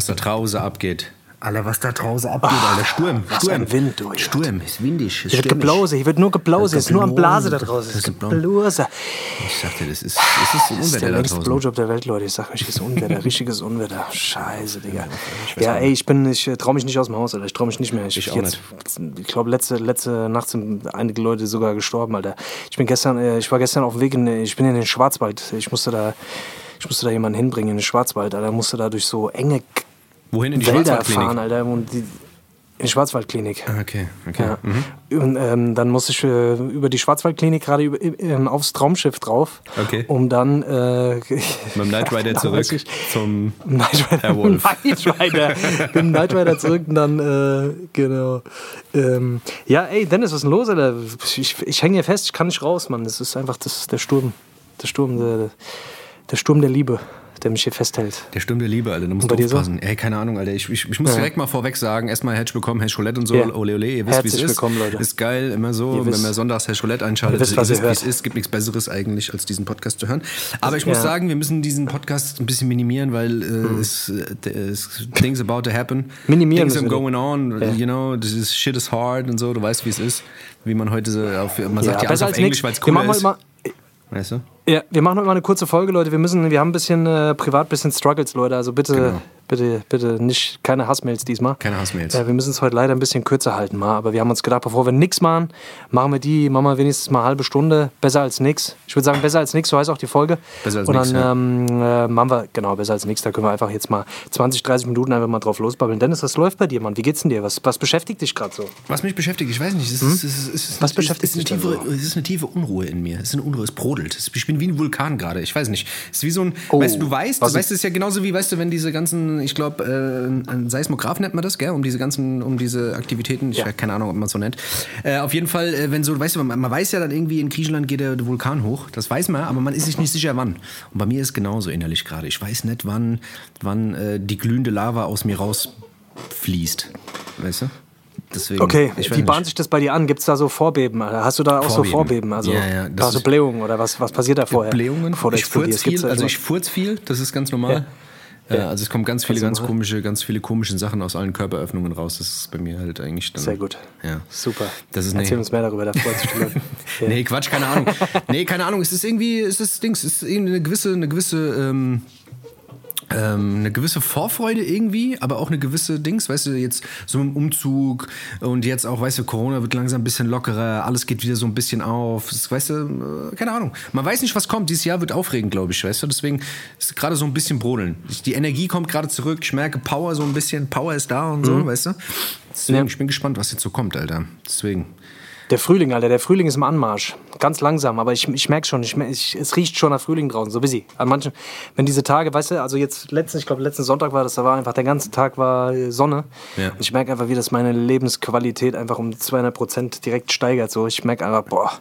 was da draußen abgeht. Alter, was da draußen abgeht, Alter. Sturm. Was Sturm. ein Wind, du. Sturm, ist windig. Ist Hier wird geblause, hier wird nur geblause, es ist nur am Blase da draußen. Es ist geblose. Ich sagte, das ist, das ist ein Das ist der Unwetter längste. Blowjob der Welt, Leute. Ich sag euch, hier ist Unwetter, richtiges Unwetter. Scheiße, Digga. Ja, ey, ich bin, ich äh, trau mich nicht aus dem Haus, Alter. Ich trau mich nicht mehr. Ich, Ich jetzt, Ich glaube, letzte, letzte Nacht sind einige Leute sogar gestorben, Alter. Ich bin gestern, äh, ich war gestern auf dem Weg in, ich bin in den Schwarzwald. Ich musste da, ich musste da jemanden hinbringen in den Schwarzwald, Alter. Musste da durch so enge Wohin in die Wälder Schwarzwaldklinik? fahren, Alter. Und die, in die Schwarzwaldklinik. Ah, Okay, okay. Ja. Und ähm, dann musste ich äh, über die Schwarzwaldklinik gerade über- ähm, aufs Traumschiff drauf, Okay. um dann äh, Mit dem Knight Rider zurück ich. zum Night Rider, Herr Wolf. Rider, mit dem Night Rider zurück und dann, äh, genau. Ähm, ja, ey, Dennis, was ist denn los, Alter? Ich, ich hänge hier fest, ich kann nicht raus, Mann. Das ist einfach das, der Sturm. Der Sturm, der, der Sturm der Liebe, der mich hier festhält. Der Sturm der Liebe, Alter. Da musst du dir so? aufpassen. Ey, keine Ahnung, Alter. Ich, ich, ich muss Ja. direkt mal vorweg sagen: erstmal herzlich willkommen, Herr Scholette und so. Ja. Ole, ole, ihr wisst, wie es ist. willkommen, Leute. Ist geil, immer so. Ihr Wenn wisst- man sonntags Herr Scholette einschaltet, Ihr wisst, was ihr wie es ist. Gibt nichts Besseres eigentlich, als diesen Podcast zu hören. Aber ich muss Ja. sagen, wir müssen diesen Podcast ein bisschen minimieren, weil äh, es, äh, Things about to happen. Hm. Minimieren Things are going on. You know, this is shit is hard und so. Du weißt, wie es ist. Wie man heute so auf, man sagt ja alles auf Englisch, weil es heute ist. Weißt du? Ja, wir machen heute mal eine kurze Folge, Leute. Wir müssen, wir haben ein bisschen äh, privat, ein bisschen Struggles, Leute. Also bitte, Genau. Bitte, bitte nicht, keine Hassmails diesmal. Keine Hassmails. Ja, wir müssen es heute leider ein bisschen kürzer halten, mal. Aber wir haben uns gedacht, bevor wir nichts machen, machen wir die, machen wir wenigstens mal eine halbe Stunde. Besser als nix. Ich würde sagen, besser als nix, so heißt auch die Folge. Besser als Und nix, dann ja. ähm, äh, machen wir, genau, besser als nichts. Da können wir einfach jetzt mal 20, 30 Minuten einfach mal drauf losbabbeln. Dennis, was läuft bei dir, Mann? Wie geht's denn dir? Was, was beschäftigt dich gerade so? Was mich beschäftigt, ich weiß nicht. Es ist, ist, es ist, Hm? Was beschäftigt dich es ist eine tiefe Unruhe in mir. Es ist eine Unruhe, es brodelt. Ich bin wie ein Vulkan gerade. Ich weiß nicht. Es ist wie so ein, Oh, weißt du, du weißt, du weißt es ist ja genauso wie, weißt du, wenn diese ganzen, ich glaube, äh, ein Seismograph nennt man das, gell, um diese ganzen, um diese Aktivitäten, ich Ja. habe keine Ahnung, ob man es so nennt. Äh, auf jeden Fall, äh, wenn so, weißt du, man, man weiß ja dann irgendwie, in Griechenland geht der Vulkan hoch. Das weiß man, aber man ist sich nicht sicher, wann. Und bei mir ist es genauso innerlich gerade. Ich weiß nicht, wann, wann äh, die glühende Lava aus mir rausfließt. Weißt du? Deswegen, Okay, wie bahnt sich das bei dir an? Gibt es da so Vorbeben? Hast du da auch so Vorbeben. Vorbeben? Also Ja, ja, das da so Blähungen oder was, was passiert da vorher? Blähungen. Du ich furz viel, also so- ich furz viel, das ist ganz normal. Ja. Äh, also es kommen ganz viele ganz komische, ganz viele komische Sachen aus allen Körperöffnungen raus. Das ist bei mir halt eigentlich dann. Sehr gut. Ja. Super. Das ist Erzähl nee. uns mehr darüber, da freut sich. Ja. Nee, Quatsch, keine Ahnung. nee, keine Ahnung. Es ist irgendwie, es ist Dings, es ist irgendwie eine gewisse, eine gewisse, ähm, ähm, eine gewisse Vorfreude irgendwie, aber auch eine gewisse Dings, weißt du, jetzt so im Umzug und jetzt auch, weißt du, Corona wird langsam ein bisschen lockerer, alles geht wieder so ein bisschen auf, das, weißt du, äh, keine Ahnung. Man weiß nicht, was kommt. Dieses Jahr wird aufregend, glaube ich, weißt du, deswegen ist gerade so ein bisschen brodeln. Die Energie kommt gerade zurück, ich merke Power so ein bisschen, Power ist da und so, weißt du. Deswegen, Ja. ich bin gespannt, was jetzt so kommt, Alter. Deswegen. Der Frühling, Alter, der Frühling ist im Anmarsch. Ganz langsam, aber ich, ich merke schon, ich, ich, es riecht schon nach Frühling draußen, so busy. An manchen, wenn diese Tage, weißt du, also jetzt letzten, ich glaube letzten Sonntag war das, da war einfach der ganze Tag war äh, Sonne. Ja. Und ich merke einfach, wie das meine Lebensqualität einfach um 200 Prozent direkt steigert. So, ich merke einfach, boah,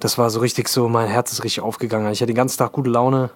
das war so richtig so, mein Herz ist richtig aufgegangen. Ich hatte den ganzen Tag gute Laune.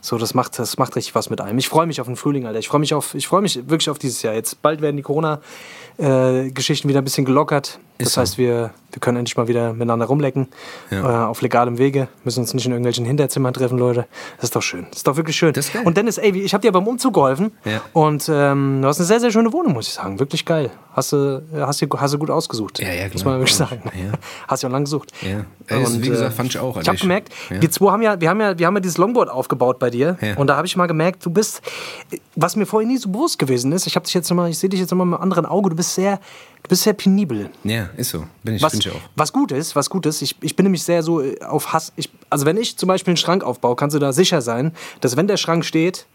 So, das macht, das macht richtig was mit einem. Ich freue mich auf den Frühling, Alter. Ich freue mich auf, ich freue mich wirklich auf dieses Jahr. Jetzt bald werden die Corona-Geschichten wieder ein bisschen gelockert. Das heißt, wir, wir können endlich mal wieder miteinander rumlecken. Ja. Äh, auf legalem Wege. Müssen uns nicht in irgendwelchen Hinterzimmern treffen, Leute. Das ist doch schön. Das ist doch wirklich schön. Das ist geil. Und Dennis, ey, ich habe dir beim Umzug geholfen. Ja. Und ähm, du hast eine sehr, sehr schöne Wohnung, muss ich sagen. Wirklich geil. Hast du, hast du, hast du gut ausgesucht. Ja, ja, Muss klar. man wirklich sagen. Ja. Hast du auch lange gesucht. Ja. Ey, das, wie gesagt, fand ich auch, Ich habe gemerkt, wir zwei haben ja, wir haben ja, wir haben ja dieses Longboard aufgebaut bei dir. Und da habe ich mal gemerkt, du bist, was mir vorher nie so bewusst gewesen ist. Ich habe dich jetzt mal, ich sehe dich jetzt mal mit einem anderen Auge. Du bist sehr, du bist sehr penibel. Ja, ist so. Bin ich, Was, bin ich auch. was gut ist, was gut ist, ich, ich bin nämlich sehr so äh, auf Hass. Ich, also wenn ich zum Beispiel einen Schrank aufbaue, kannst du da sicher sein, dass wenn der Schrank steht,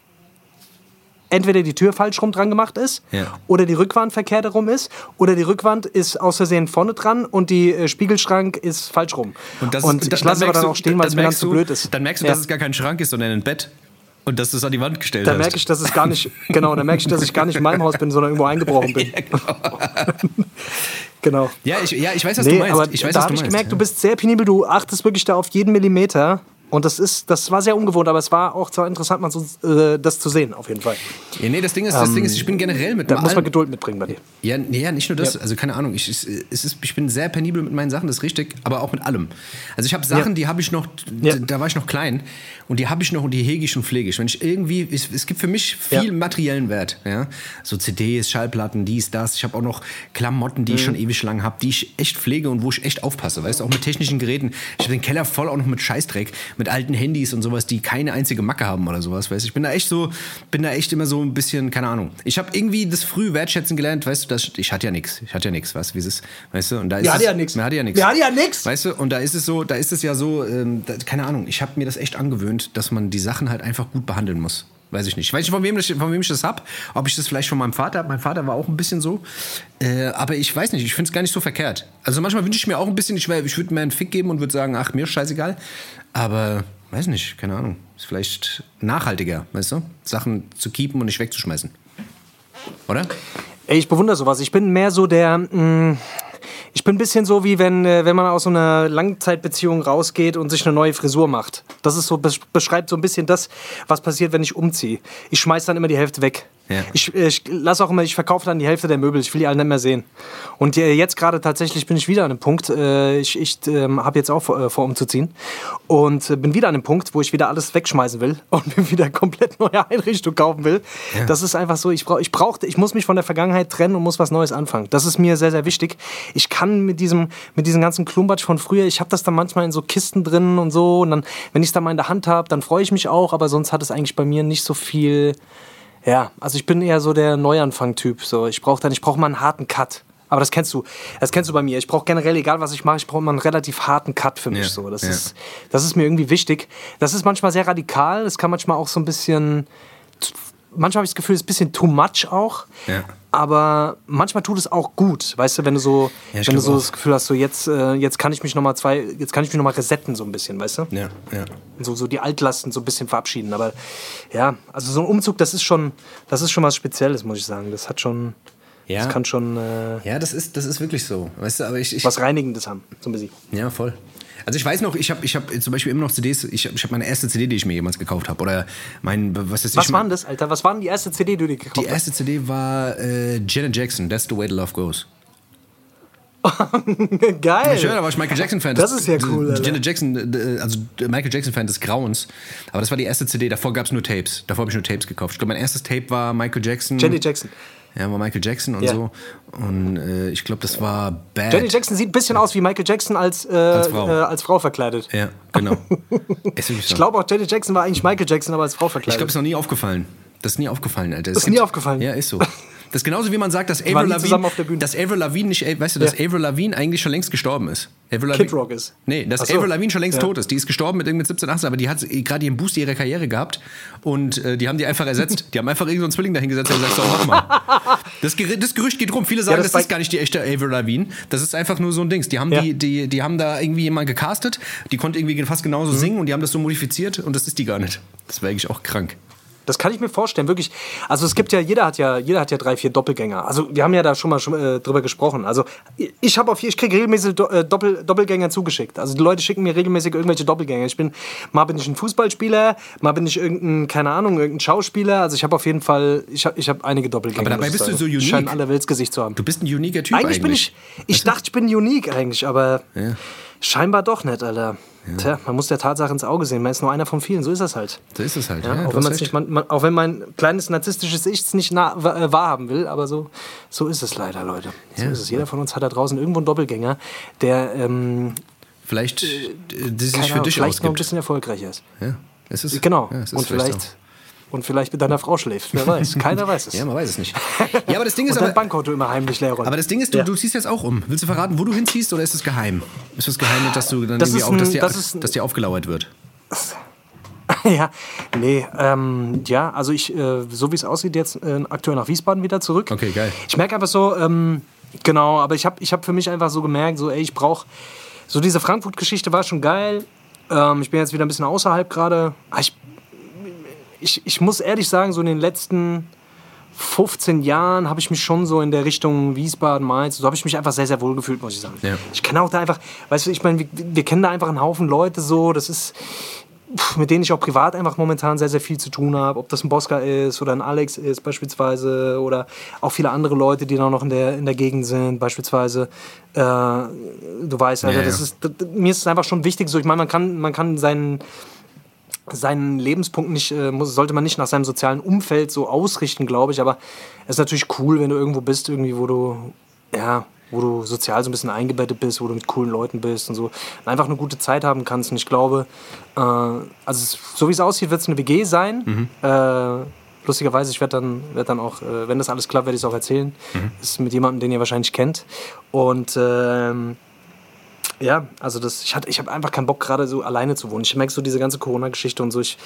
entweder die Tür falsch rum dran gemacht ist Ja. oder die Rückwand verkehrt herum ist oder die Rückwand ist aus Versehen vorne dran und die äh, Spiegelschrank ist falsch rum. Und, das und ist, ich lasse aber dann du- auch stehen, weil es mir ganz zu du- blöd ist. Dann merkst du, Ja. dass es gar kein Schrank ist, sondern ein Bett. Und dass du es an die Wand gestellt Da hast. merke ich, dass es gar nicht, genau, da merke ich, dass ich gar nicht in meinem Haus bin, sondern irgendwo eingebrochen bin. genau. Ja, ich, ja, ich weiß, was Nee, du meinst. aber ich weiß, da habe du ich gemerkt, du bist sehr penibel, du achtest wirklich da auf jeden Millimeter. Und das ist, das war sehr ungewohnt, aber es war auch zwar interessant, mal so, äh, das zu sehen, auf jeden Fall. Ja, nee, das Ding ist, das Ding ist, ich bin generell mit Da muss man Geduld mitbringen bei dir. Ja, nee, ja, nicht nur das. Ja. Also keine Ahnung. Ich, es ist, ich bin sehr penibel mit meinen Sachen, das ist richtig, aber auch mit allem. Also ich habe Sachen, Ja. die habe ich noch, Ja. da war ich noch klein und die habe ich noch und die hege ich und pflege ich. Wenn ich irgendwie, es, es gibt für mich viel materiellen Wert. Ja? So CDs, Schallplatten, dies, das. Ich habe auch noch Klamotten, die ich Mhm. schon ewig lang habe, die ich echt pflege und wo ich echt aufpasse. Weißt du, auch mit technischen Geräten. Ich habe den Keller voll auch noch mit Scheißdreck, mit alten Handys und sowas, die keine einzige Macke haben oder sowas. Weißt du, ich bin da echt so, bin da echt immer so ein bisschen, keine Ahnung. Ich habe irgendwie das früh wertschätzen gelernt, weißt du, das, ich hatte ja nichts. Ich hatte ja nichts, weißt du, wie es ist, weißt du? Und da ist Wir es, hatten ja nix. Wir hatten ja nichts. Wir hatten ja nix. Weißt du, und da ist es so, da ist es ja so, ähm, da, keine Ahnung, ich habe mir das echt angewöhnt, dass man die Sachen halt einfach gut behandeln muss. Weiß ich nicht. Ich weiß nicht, von wem, das, von wem ich das hab. Ob ich das vielleicht von meinem Vater habe. Mein Vater war auch ein bisschen so. Äh, aber ich weiß nicht, ich finde es gar nicht so verkehrt. Also manchmal wünsche ich mir auch ein bisschen, ich, ich würde mir einen Fick geben und würde sagen, ach, mir ist scheißegal. Aber weiß nicht, keine Ahnung. Ist vielleicht nachhaltiger, weißt du? Sachen zu keepen und nicht wegzuschmeißen. Oder? Ich bewundere sowas. Ich bin mehr so der. Mh, ich bin ein bisschen so, wie wenn, äh, wenn man aus so einer Langzeitbeziehung rausgeht und sich eine neue Frisur macht. Das ist so, bes- beschreibt so ein bisschen das, was passiert, wenn ich umziehe. Ich schmeiß dann immer die Hälfte weg. Ja. Ich, ich lass auch immer, ich verkaufe dann die Hälfte der Möbel. Ich will die alle nicht mehr sehen. Und äh, jetzt gerade tatsächlich bin ich wieder an einem Punkt. Äh, ich ich ähm, habe jetzt auch vor, äh, vor umzuziehen und bin wieder an einem Punkt, wo ich wieder alles wegschmeißen will und mir wieder komplett neue Einrichtung kaufen will. Das ist einfach so. Ich brauche, ich brauchte, ich muss mich von der Vergangenheit trennen und muss was Neues anfangen. Das ist mir sehr, sehr wichtig. Ich kann mit diesem, mit diesem ganzen Klumbatsch von früher, ich habe das dann manchmal in so Kisten drin und so. Und dann, wenn ich es dann mal in der Hand habe, dann freue ich mich auch. Aber sonst hat es eigentlich bei mir nicht so viel. Ja, also ich bin eher so der Neuanfang-Typ. So, ich brauche dann, ich brauche mal einen harten Cut. Aber das kennst du, das kennst du bei mir. Ich brauche generell, egal was ich mache, ich brauche mal einen relativ harten Cut für mich. Ja, So, das ja. ist, das ist mir irgendwie wichtig. Das ist manchmal sehr radikal. Das kann manchmal auch so ein bisschen, manchmal habe ich das Gefühl, es ist ein bisschen too much auch. Ja. Aber manchmal tut es auch gut, weißt du, wenn du so, Ja, wenn du so auch. das Gefühl hast, so jetzt, äh, jetzt kann ich mich noch mal zwei, jetzt kann ich mich noch mal resetten so ein bisschen, weißt du? Ja, ja. so, so die Altlasten so ein bisschen verabschieden. Aber ja, also so ein Umzug, das ist schon, das ist schon was Spezielles, muss ich sagen. Das hat schon, Ja. das kann schon äh, Ja, das ist, das ist wirklich so. Weißt du, aber ich, ich was Reinigendes haben, so ein bisschen. Ja, voll. Also ich weiß noch, ich habe ich hab zum Beispiel immer noch CDs, ich habe ich hab meine erste CD, die ich mir jemals gekauft habe. Oder mein, was ist Was war denn das, Alter? Was war denn die erste CD, die du dir gekauft Die erste CD war äh, Janet Jackson, That's the Way the Love Goes. hast? Geil! Höre, da war ich Michael Jackson-Fan. Das ist ja cool, Alter. Janet Jackson, äh, also der Michael Jackson-Fan des Grauens. Aber das war die erste CD, davor gab es nur Tapes. Davor habe ich nur Tapes gekauft. Ich glaube, mein erstes Tape war Michael Jackson. Janet Jackson. Ja, war Michael Jackson und Ja. so. Und äh, ich glaube, das war Bad. Janet Jackson sieht ein bisschen aus wie Michael Jackson als, äh, Als Frau. Äh, als Frau verkleidet. Ja, genau. Ich glaube auch, Janet Jackson war eigentlich Michael Jackson, aber als Frau Ich verkleidet. glaube, es ist noch nie aufgefallen. Das ist nie aufgefallen, Alter. Das ist nie aufgefallen? Ja, ist so. Das ist genauso wie man sagt, dass Avril Lavigne, dass Avril Lavigne nicht, weißt du, dass Ja. Avril Lavigne eigentlich schon längst gestorben ist. Avril Kid Rock ist. Nee, dass so. Avril Lavigne schon längst Ja. tot ist. Die ist gestorben mit irgendwie 17, 18, aber die hat gerade ihren Boost ihrer Karriere gehabt und äh, die haben die einfach ersetzt. die haben einfach irgendeinen so Zwilling dahingesetzt und gesagt, so, mach mal. Das, Gerü- das Gerücht geht rum. Viele sagen, das das, bei- ist gar nicht die echte Avril Lavigne. Das ist einfach nur so ein Dings. Die haben, Ja. die, die, die haben da irgendwie jemanden gecastet, die konnte irgendwie fast genauso Mhm. singen und die haben das so modifiziert und das ist die gar nicht. Das wäre eigentlich auch krank. Das kann ich mir vorstellen, wirklich. Also es gibt ja, jeder hat ja, jeder hat ja drei, vier Doppelgänger. Also wir haben ja da schon mal schon, äh, drüber gesprochen. Also ich habe auf ich kriege regelmäßig Do äh, Doppel Doppelgänger zugeschickt. Also die Leute schicken mir regelmäßig irgendwelche Doppelgänger. Ich bin, mal bin ich ein Fußballspieler, mal bin ich irgendein, keine Ahnung, irgendein Schauspieler. Also ich habe auf jeden Fall, ich habe ich hab einige Doppelgänger. Aber dabei bist du sagen. so unique. Die scheinen alle Weltsgesicht zu haben. Du bist ein uniker Typ Eigentlich, eigentlich. bin ich, ich dachte, ich bin unique eigentlich, aber scheinbar doch nicht, Alter. Tja, man muss der Tatsache ins Auge sehen. Man ist nur einer von vielen, so ist das halt. So ist es halt. Ja, Ja, auch, wenn nicht, man, auch wenn mein kleines narzisstisches Ich es nicht nah, äh, wahrhaben will, aber so, so ist es leider, Leute. So Ja. ist es. Jeder von uns hat da draußen irgendwo einen Doppelgänger, der ähm, Vielleicht, äh, die sich für dich vielleicht noch ein ausgibt. bisschen erfolgreicher ist. Ja, es ist, Genau. Ja, es ist und, vielleicht, und vielleicht mit deiner Frau schläft. Wer weiß. Keiner weiß es. Ja, man weiß es nicht. Ja, aber das Ding ist und dein aber, Bankkonto immer heimlich leer räumen. aber das Ding ist, du, Ja. du ziehst jetzt auch um. Willst du verraten, wo du hinziehst oder ist es geheim? Ist es geheim, dass du dann Das irgendwie auch, dass dir, das ein- dass dir aufgelauert wird? ja, nee, ähm, ja, also ich, äh, so wie es aussieht, jetzt äh, aktuell nach Wiesbaden wieder zurück. Okay, geil. Ich merke einfach so, ähm, genau, aber ich habe ich hab für mich einfach so gemerkt, so, ey, ich brauche, so diese Frankfurt-Geschichte war schon geil. Ähm, ich bin jetzt wieder ein bisschen außerhalb gerade. Ah, Ich, ich, ich muss ehrlich sagen, so in den letzten 15 Jahren habe ich mich schon so in der Richtung Wiesbaden, Mainz, so habe ich mich einfach sehr, sehr wohl gefühlt, muss ich sagen. Ja. Ich kenne auch da einfach, weißt du, ich meine, wir, wir kennen da einfach einen Haufen Leute so, das ist, mit denen ich auch privat einfach momentan sehr, sehr viel zu tun habe. Ob das ein Bosca ist oder ein Alex ist beispielsweise oder auch viele andere Leute, die da noch in der, in der Gegend sind beispielsweise. Äh, du weißt, Alter, Ja, ja. das ist, das, mir ist es einfach schon wichtig, so ich meine, man kann, man kann seinen seinen Lebenspunkt nicht, äh, muss, sollte man nicht nach seinem sozialen Umfeld so ausrichten, glaube ich. Aber es ist natürlich cool, wenn du irgendwo bist, irgendwie, wo du, ja, wo du sozial so ein bisschen eingebettet bist, wo du mit coolen Leuten bist und so. Und einfach eine gute Zeit haben kannst. Und ich glaube, äh, also es, so wie es aussieht, wird es eine WG sein. Äh, lustigerweise, ich werde dann, werd dann auch, äh, wenn das alles klappt, werde ich es auch erzählen. Das ist mit jemandem, den ihr wahrscheinlich kennt. Und ähm, ja, also das, ich, hatte- ich habe einfach keinen Bock, gerade so alleine zu wohnen. Ich merke so diese ganze Corona-Geschichte und so. Ich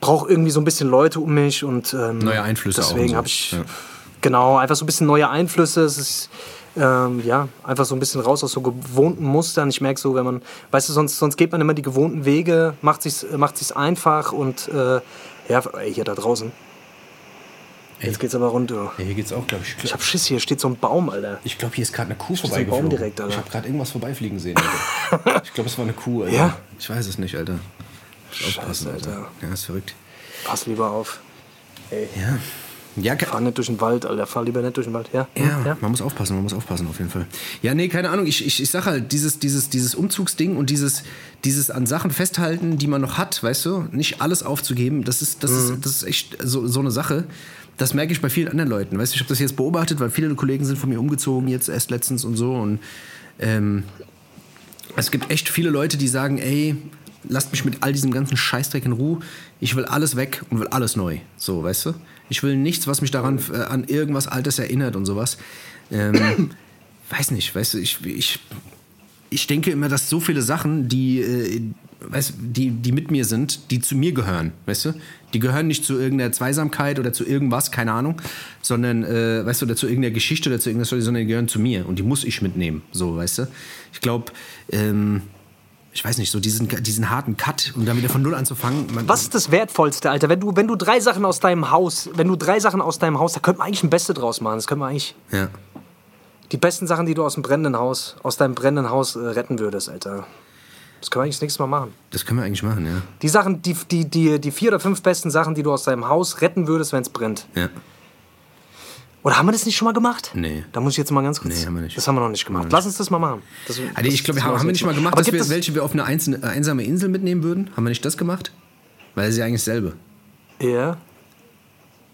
brauche irgendwie so ein bisschen Leute um mich und ähm, Neue Einflüsse Deswegen so. habe ich Ja. genau einfach so ein bisschen neue Einflüsse. Es ist ähm, ja einfach so ein bisschen raus aus so gewohnten Mustern. Ich merke so, wenn man, weißt du, sonst, sonst geht man immer die gewohnten Wege, macht sich's, macht sich's einfach und äh, ja, hier da draußen. Jetzt geht's aber runter. Ja, hier geht's auch, glaube ich. Ich hab Schiss, hier steht so ein Baum, Alter. Ich glaube, hier ist gerade eine Kuh so ein vorbeigeflogen. Baum direkt, Alter. ich habe gerade irgendwas vorbeifliegen sehen. Alter. ich glaube, es war eine Kuh, Alter. Ja? Ich weiß es nicht, Alter. Muss aufpassen, Scheiße, Alter. Ja, ist verrückt. Pass lieber auf. Ey, Ja. Ja, fahr nicht durch den Wald, Alter. Fahr lieber nicht durch den Wald. Ja? Ja, man muss aufpassen, man muss aufpassen auf jeden Fall. Ja, nee, keine Ahnung. Ich, ich, ich sag halt, dieses, dieses, dieses Umzugsding und dieses, dieses an Sachen festhalten, die man noch hat, weißt du, nicht alles aufzugeben, das ist, das ist, das ist echt so, so eine Sache. Das merke ich bei vielen anderen Leuten. Weißt ich habe das jetzt beobachtet, weil viele Kollegen sind von mir umgezogen, jetzt erst letztens und so. Und ähm, es gibt echt viele Leute, die sagen, ey, lasst mich mit all diesem ganzen Scheißdreck in Ruhe. Ich will alles weg und will alles neu. So, weißt du? Ich will nichts, was mich daran äh, an irgendwas Altes erinnert und sowas. Ähm, weiß nicht, weißt du, ich, ich, ich denke immer, dass so viele Sachen, die, äh, weißt, die, die mit mir sind, die zu mir gehören, weißt du? Die gehören nicht zu irgendeiner Zweisamkeit oder zu irgendwas, keine Ahnung, sondern, äh, weißt du, oder zu irgendeiner Geschichte oder zu irgendeiner Story, sondern die gehören zu mir und die muss ich mitnehmen, so, weißt du? Ich glaube, ähm, ich weiß nicht, so diesen, diesen harten Cut und dann wieder von Null anzufangen. Was ist das Wertvollste, Alter? Wenn du, wenn du drei Sachen aus deinem Haus, wenn du drei Sachen aus deinem Haus, da könnte man eigentlich ein Beste draus machen. Das könnte man eigentlich Ja. die besten Sachen, die du aus dem brennenden Haus, aus deinem brennenden Haus äh, retten würdest, Alter. Das können wir eigentlich das nächste Mal machen. Das können wir eigentlich machen, ja. Die Sachen, die, die, die, die vier oder fünf besten Sachen, die du aus deinem Haus retten würdest, wenn es brennt. Ja. Oder haben wir das nicht schon mal gemacht? Nee. Da muss ich jetzt mal ganz kurz. Nee, haben wir nicht. Das haben wir noch nicht gemacht. Lass uns das mal machen. Das, Also ich glaube, wir haben, haben wir nicht mal gemacht, Aber dass wir, es, welche wir auf eine einzelne, einsame Insel mitnehmen würden? Haben wir nicht das gemacht? Weil es ist ja eigentlich dasselbe. Ja.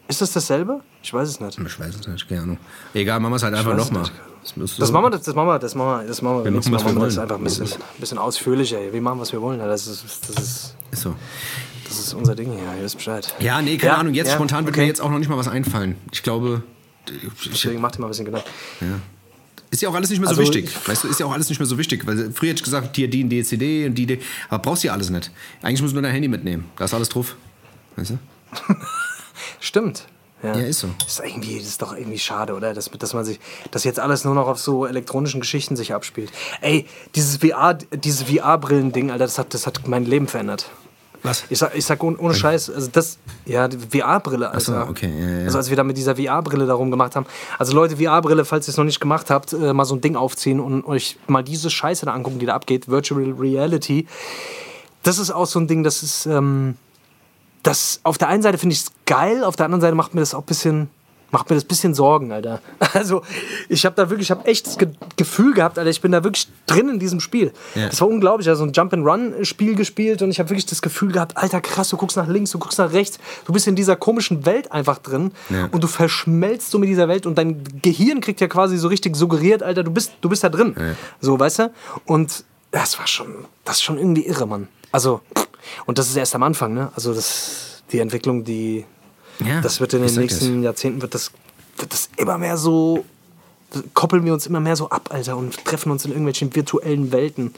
Ist das dasselbe? Ich weiß es nicht. Ich weiß es nicht, keine Ahnung. Egal, machen wir es halt einfach nochmal. Das, machen wir, das, machen wir, das machen wir, das machen wir. Wir machen, was wir wollen. einfach ein bisschen, bisschen ausführlicher. Wir machen, was wir wollen. Das ist, das ist, Ist so. das ist unser Ding hier. Ihr wisst Bescheid. Ja, nee, keine Ja, Ahnung. Jetzt ja, spontan wird okay. mir jetzt auch noch nicht mal was einfallen. Ich glaube, ich, Deswegen macht ihr mal ein bisschen Gedanken. ist ja auch alles nicht mehr so Also, wichtig. ich- Weißt du, ist ja auch alles nicht mehr so wichtig. Weil früher hätte ich gesagt, hier die, die CD und die, die. Aber brauchst du ja alles nicht. Eigentlich musst du nur dein Handy mitnehmen. Da ist alles drauf. Weißt du? Stimmt. Ja. Ja, ist so. Ist, irgendwie, das ist doch irgendwie schade, oder? Dass, dass man sich, dass jetzt alles nur noch auf so elektronischen Geschichten sich abspielt. Ey, dieses VR, dieses VR-Brillen-Ding, Alter, das hat, das hat mein Leben verändert. Was? Ich sag, ich sag ohne, ohne Scheiß, also das, ja, VR-Brille, so, Alter. okay, ja, ja. Also als wir da mit dieser VR-Brille darum gemacht haben. Also Leute, VR-Brille, falls ihr es noch nicht gemacht habt, äh, mal so ein Ding aufziehen und euch mal diese Scheiße da angucken, die da abgeht, Virtual Reality. Das ist auch so ein Ding, das ist, ähm, das, auf der einen Seite finde ich es geil, auf der anderen Seite macht mir das auch ein bisschen, macht mir das bisschen Sorgen, Alter. Also, ich habe da wirklich, ich habe echt das Ge Gefühl gehabt, Alter, ich bin da wirklich drin in diesem Spiel. Ja. Das war unglaublich, also ein Jump-and-Run-Spiel gespielt und ich habe wirklich das Gefühl gehabt, Alter, krass, du guckst nach links, du guckst nach rechts, du bist in dieser komischen Welt einfach drin Ja. und du verschmelzt so mit dieser Welt und dein Gehirn kriegt ja quasi so richtig suggeriert, Alter, du bist, du bist da drin. So, weißt du? Und das war schon, das ist schon irgendwie irre, Mann. Also, und das ist erst am Anfang, ne? Also, das, die Entwicklung, die, Ja, das wird in den nächsten Jahrzehnten, wird das, wird das immer mehr so, koppeln wir uns immer mehr so ab, Alter, und treffen uns in irgendwelchen virtuellen Welten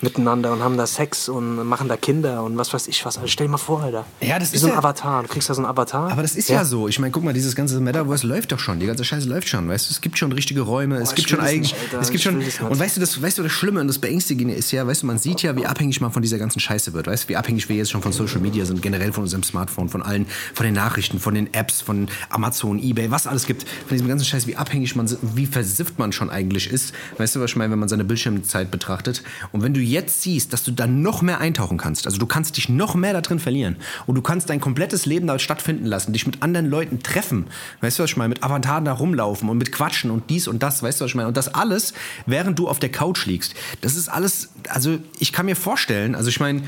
miteinander und haben da Sex und machen da Kinder und was weiß ich was. Also stell dir mal vor, Alter. Ja, das Wie ist so ein ja- Avatar. Du kriegst da so einen Avatar. Aber das ist ja, so. Ich meine, guck mal, dieses ganze Metaverse läuft doch schon. Die ganze Scheiße läuft schon. Weißt du, es gibt schon richtige Räume. es ich gibt schon Alter. Es gibt schon. Und weißt du, das, weißt du, das Schlimme und das Beängstigende ist ja, weißt du, man sieht ja, wie abhängig man von dieser ganzen Scheiße wird. Weißt du, wie abhängig wir jetzt schon von Social Media sind, generell von unserem Smartphone, von allen, von den Nachrichten, von den Apps, von Amazon, Ebay, was alles gibt. Von diesem ganzen Scheiß, wie abhängig man, wie versifft man schon eigentlich ist. Weißt du, was ich meine, wenn man seine Bildschirmzeit betrachtet. Und wenn du jetzt siehst, dass du da noch mehr eintauchen kannst, also du kannst dich noch mehr da drin verlieren. Und du kannst dein komplettes Leben da stattfinden lassen, dich mit anderen Leuten treffen, weißt du, was ich meine, mit Avataren da rumlaufen und mit Quatschen und dies und das, weißt du, was ich meine, und das alles, während du auf der Couch liegst. Das ist alles, also ich kann mir vorstellen, also ich meine,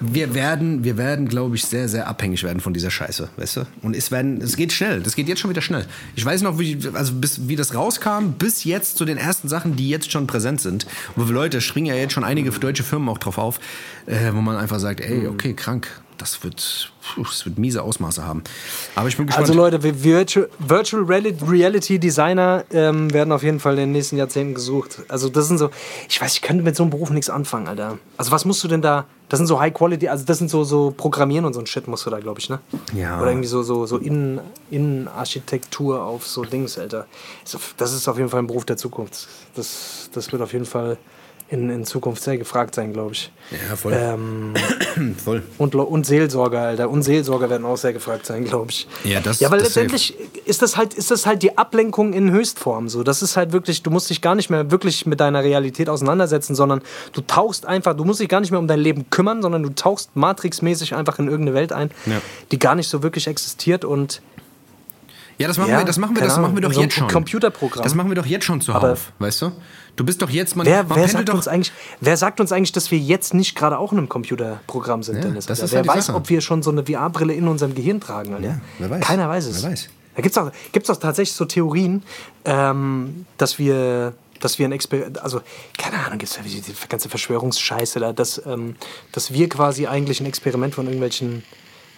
wir werden, wir werden, glaube ich, sehr, sehr abhängig werden von dieser Scheiße, weißt du? Und es werden, es geht schnell, das geht jetzt schon wieder schnell. Ich weiß noch, wie, also bis, wie das rauskam, bis jetzt zu den ersten Sachen, die jetzt schon präsent sind. Wo wir Leute springen ja jetzt schon einige deutsche Firmen auch drauf auf, äh, wo man einfach sagt, ey, okay, krank, das wird, das wird miese Ausmaße haben. Aber ich bin gespannt. Also Leute, Virtual, Virtual Reality Designer ähm, werden auf jeden Fall in den nächsten Jahrzehnten gesucht. Also das sind so, ich weiß, ich könnte mit so einem Beruf nichts anfangen, Alter. Also was musst du denn da, das sind so High Quality, also das sind so, so Programmieren und so ein Shit musst du da, glaube ich, ne? Ja. Oder irgendwie so, so, so Innen, Innenarchitektur auf so Dings, Alter. Das ist auf jeden Fall ein Beruf der Zukunft. Das, das wird auf jeden Fall in, in Zukunft sehr gefragt sein, glaube ich. ja, voll. Ähm, voll. und, und Seelsorger, Alter. Und Seelsorger werden auch sehr gefragt sein, glaube ich. Ja, das- Ja, weil das letztendlich ist das halt, ist das halt die Ablenkung in Höchstform. So, das ist halt wirklich, du musst dich gar nicht mehr wirklich mit deiner Realität auseinandersetzen, sondern du tauchst einfach, du musst dich gar nicht mehr um dein Leben kümmern, sondern du tauchst matrixmäßig einfach in irgendeine Welt ein, Ja. die gar nicht so wirklich existiert und Ja, das machen Ja, wir, das machen wir, das machen wir doch so jetzt schon. Computerprogramm. Das machen wir doch jetzt schon zuhauf, weißt du? Du bist doch jetzt, man, Wer, man wer, sagt uns eigentlich, wer sagt uns eigentlich, dass wir jetzt nicht gerade auch in einem Computerprogramm sind, Ja, Dennis? das ist wer halt weiß, Sache. ob wir schon so eine VR-Brille in unserem Gehirn tragen, Alter? Ja, wer weiß. Keiner weiß es. Wer weiß. Da gibt es auch, gibt's auch tatsächlich so Theorien, ähm, dass wir dass wir ein Experiment, also keine Ahnung, gibt es ja die ganze Verschwörungsscheiße da, dass, ähm, dass wir quasi eigentlich ein Experiment von irgendwelchen,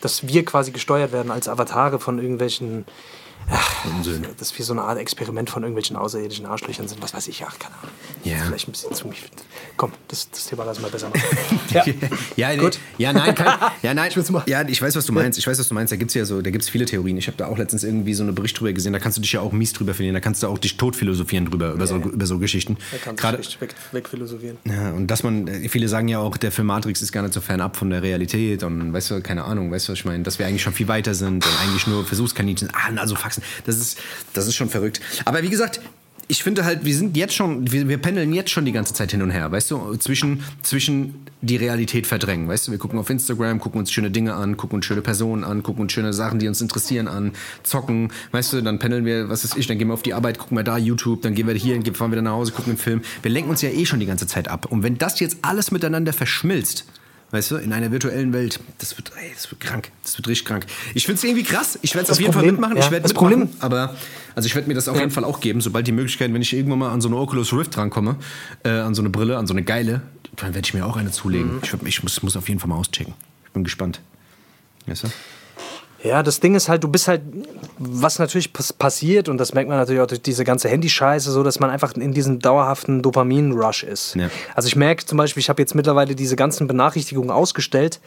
dass wir quasi gesteuert werden als Avatare von irgendwelchen, Unsinn. dass wir so eine Art Experiment von irgendwelchen außerirdischen Arschlöchern sind, was weiß ich, ach, keine Ahnung. Ja. Vielleicht ein bisschen zu mich. Komm, das, das Thema lassen wir besser machen. ja. Ja, Gut. ja, nein, kein, ja, nein. machen. Ja, ich weiß, was du meinst. Ich weiß, was du meinst. Da gibt's ja so, da gibt's viele Theorien. Ich habe da auch letztens irgendwie so eine Bericht drüber gesehen. Da kannst du dich ja auch mies drüber verlieren. Da kannst du auch dich tot philosophieren drüber über so, über so Geschichten. Da kannst Gerade du weg, wegphilosophieren. ja, und dass man, äh, viele sagen ja auch, der Film Matrix ist gar nicht so fernab von der Realität und weißt du, keine Ahnung, weißt du, was ich meine, dass wir eigentlich schon viel weiter sind und eigentlich nur Versuchskaninchen, ah, also Faxen, das ist, das ist schon verrückt. Aber wie gesagt, ich finde halt, wir sind jetzt schon, wir, wir pendeln jetzt schon die ganze Zeit hin und her, weißt du, zwischen, zwischen die Realität verdrängen, weißt du, wir gucken auf Instagram, gucken uns schöne Dinge an, gucken uns schöne Personen an, gucken uns schöne Sachen, die uns interessieren an, zocken, weißt du, dann pendeln wir, was ist ich, dann gehen wir auf die Arbeit, gucken wir da YouTube, dann gehen wir hier, fahren wir nach Hause, gucken einen Film. Wir lenken uns ja eh schon die ganze Zeit ab. Und wenn das jetzt alles miteinander verschmilzt, Weißt du, in einer virtuellen Welt, das wird, ey, das wird krank. Das wird richtig krank. Ich finde es irgendwie krass. Ich werde es auf jeden Problem- Fall mitmachen. ja, ich werde das mitmachen. Problem- Aber, also ich werde mir das auf jeden Fall auch geben, sobald die Möglichkeit, wenn ich irgendwann mal an so eine Oculus Rift rankomme, äh, an so eine Brille, an so eine geile, dann werde ich mir auch eine zulegen. Mhm. Ich, ich muss, muss auf jeden Fall mal auschecken. Ich bin gespannt. Weißt du? Ja, das Ding ist halt, du bist halt, was natürlich pass passiert, und das merkt man natürlich auch durch diese ganze Handyscheiße, so, dass man einfach in diesem dauerhaften Dopamin-Rush ist. Ja. Also ich merke zum Beispiel, ich habe jetzt mittlerweile diese ganzen Benachrichtigungen ausgestellt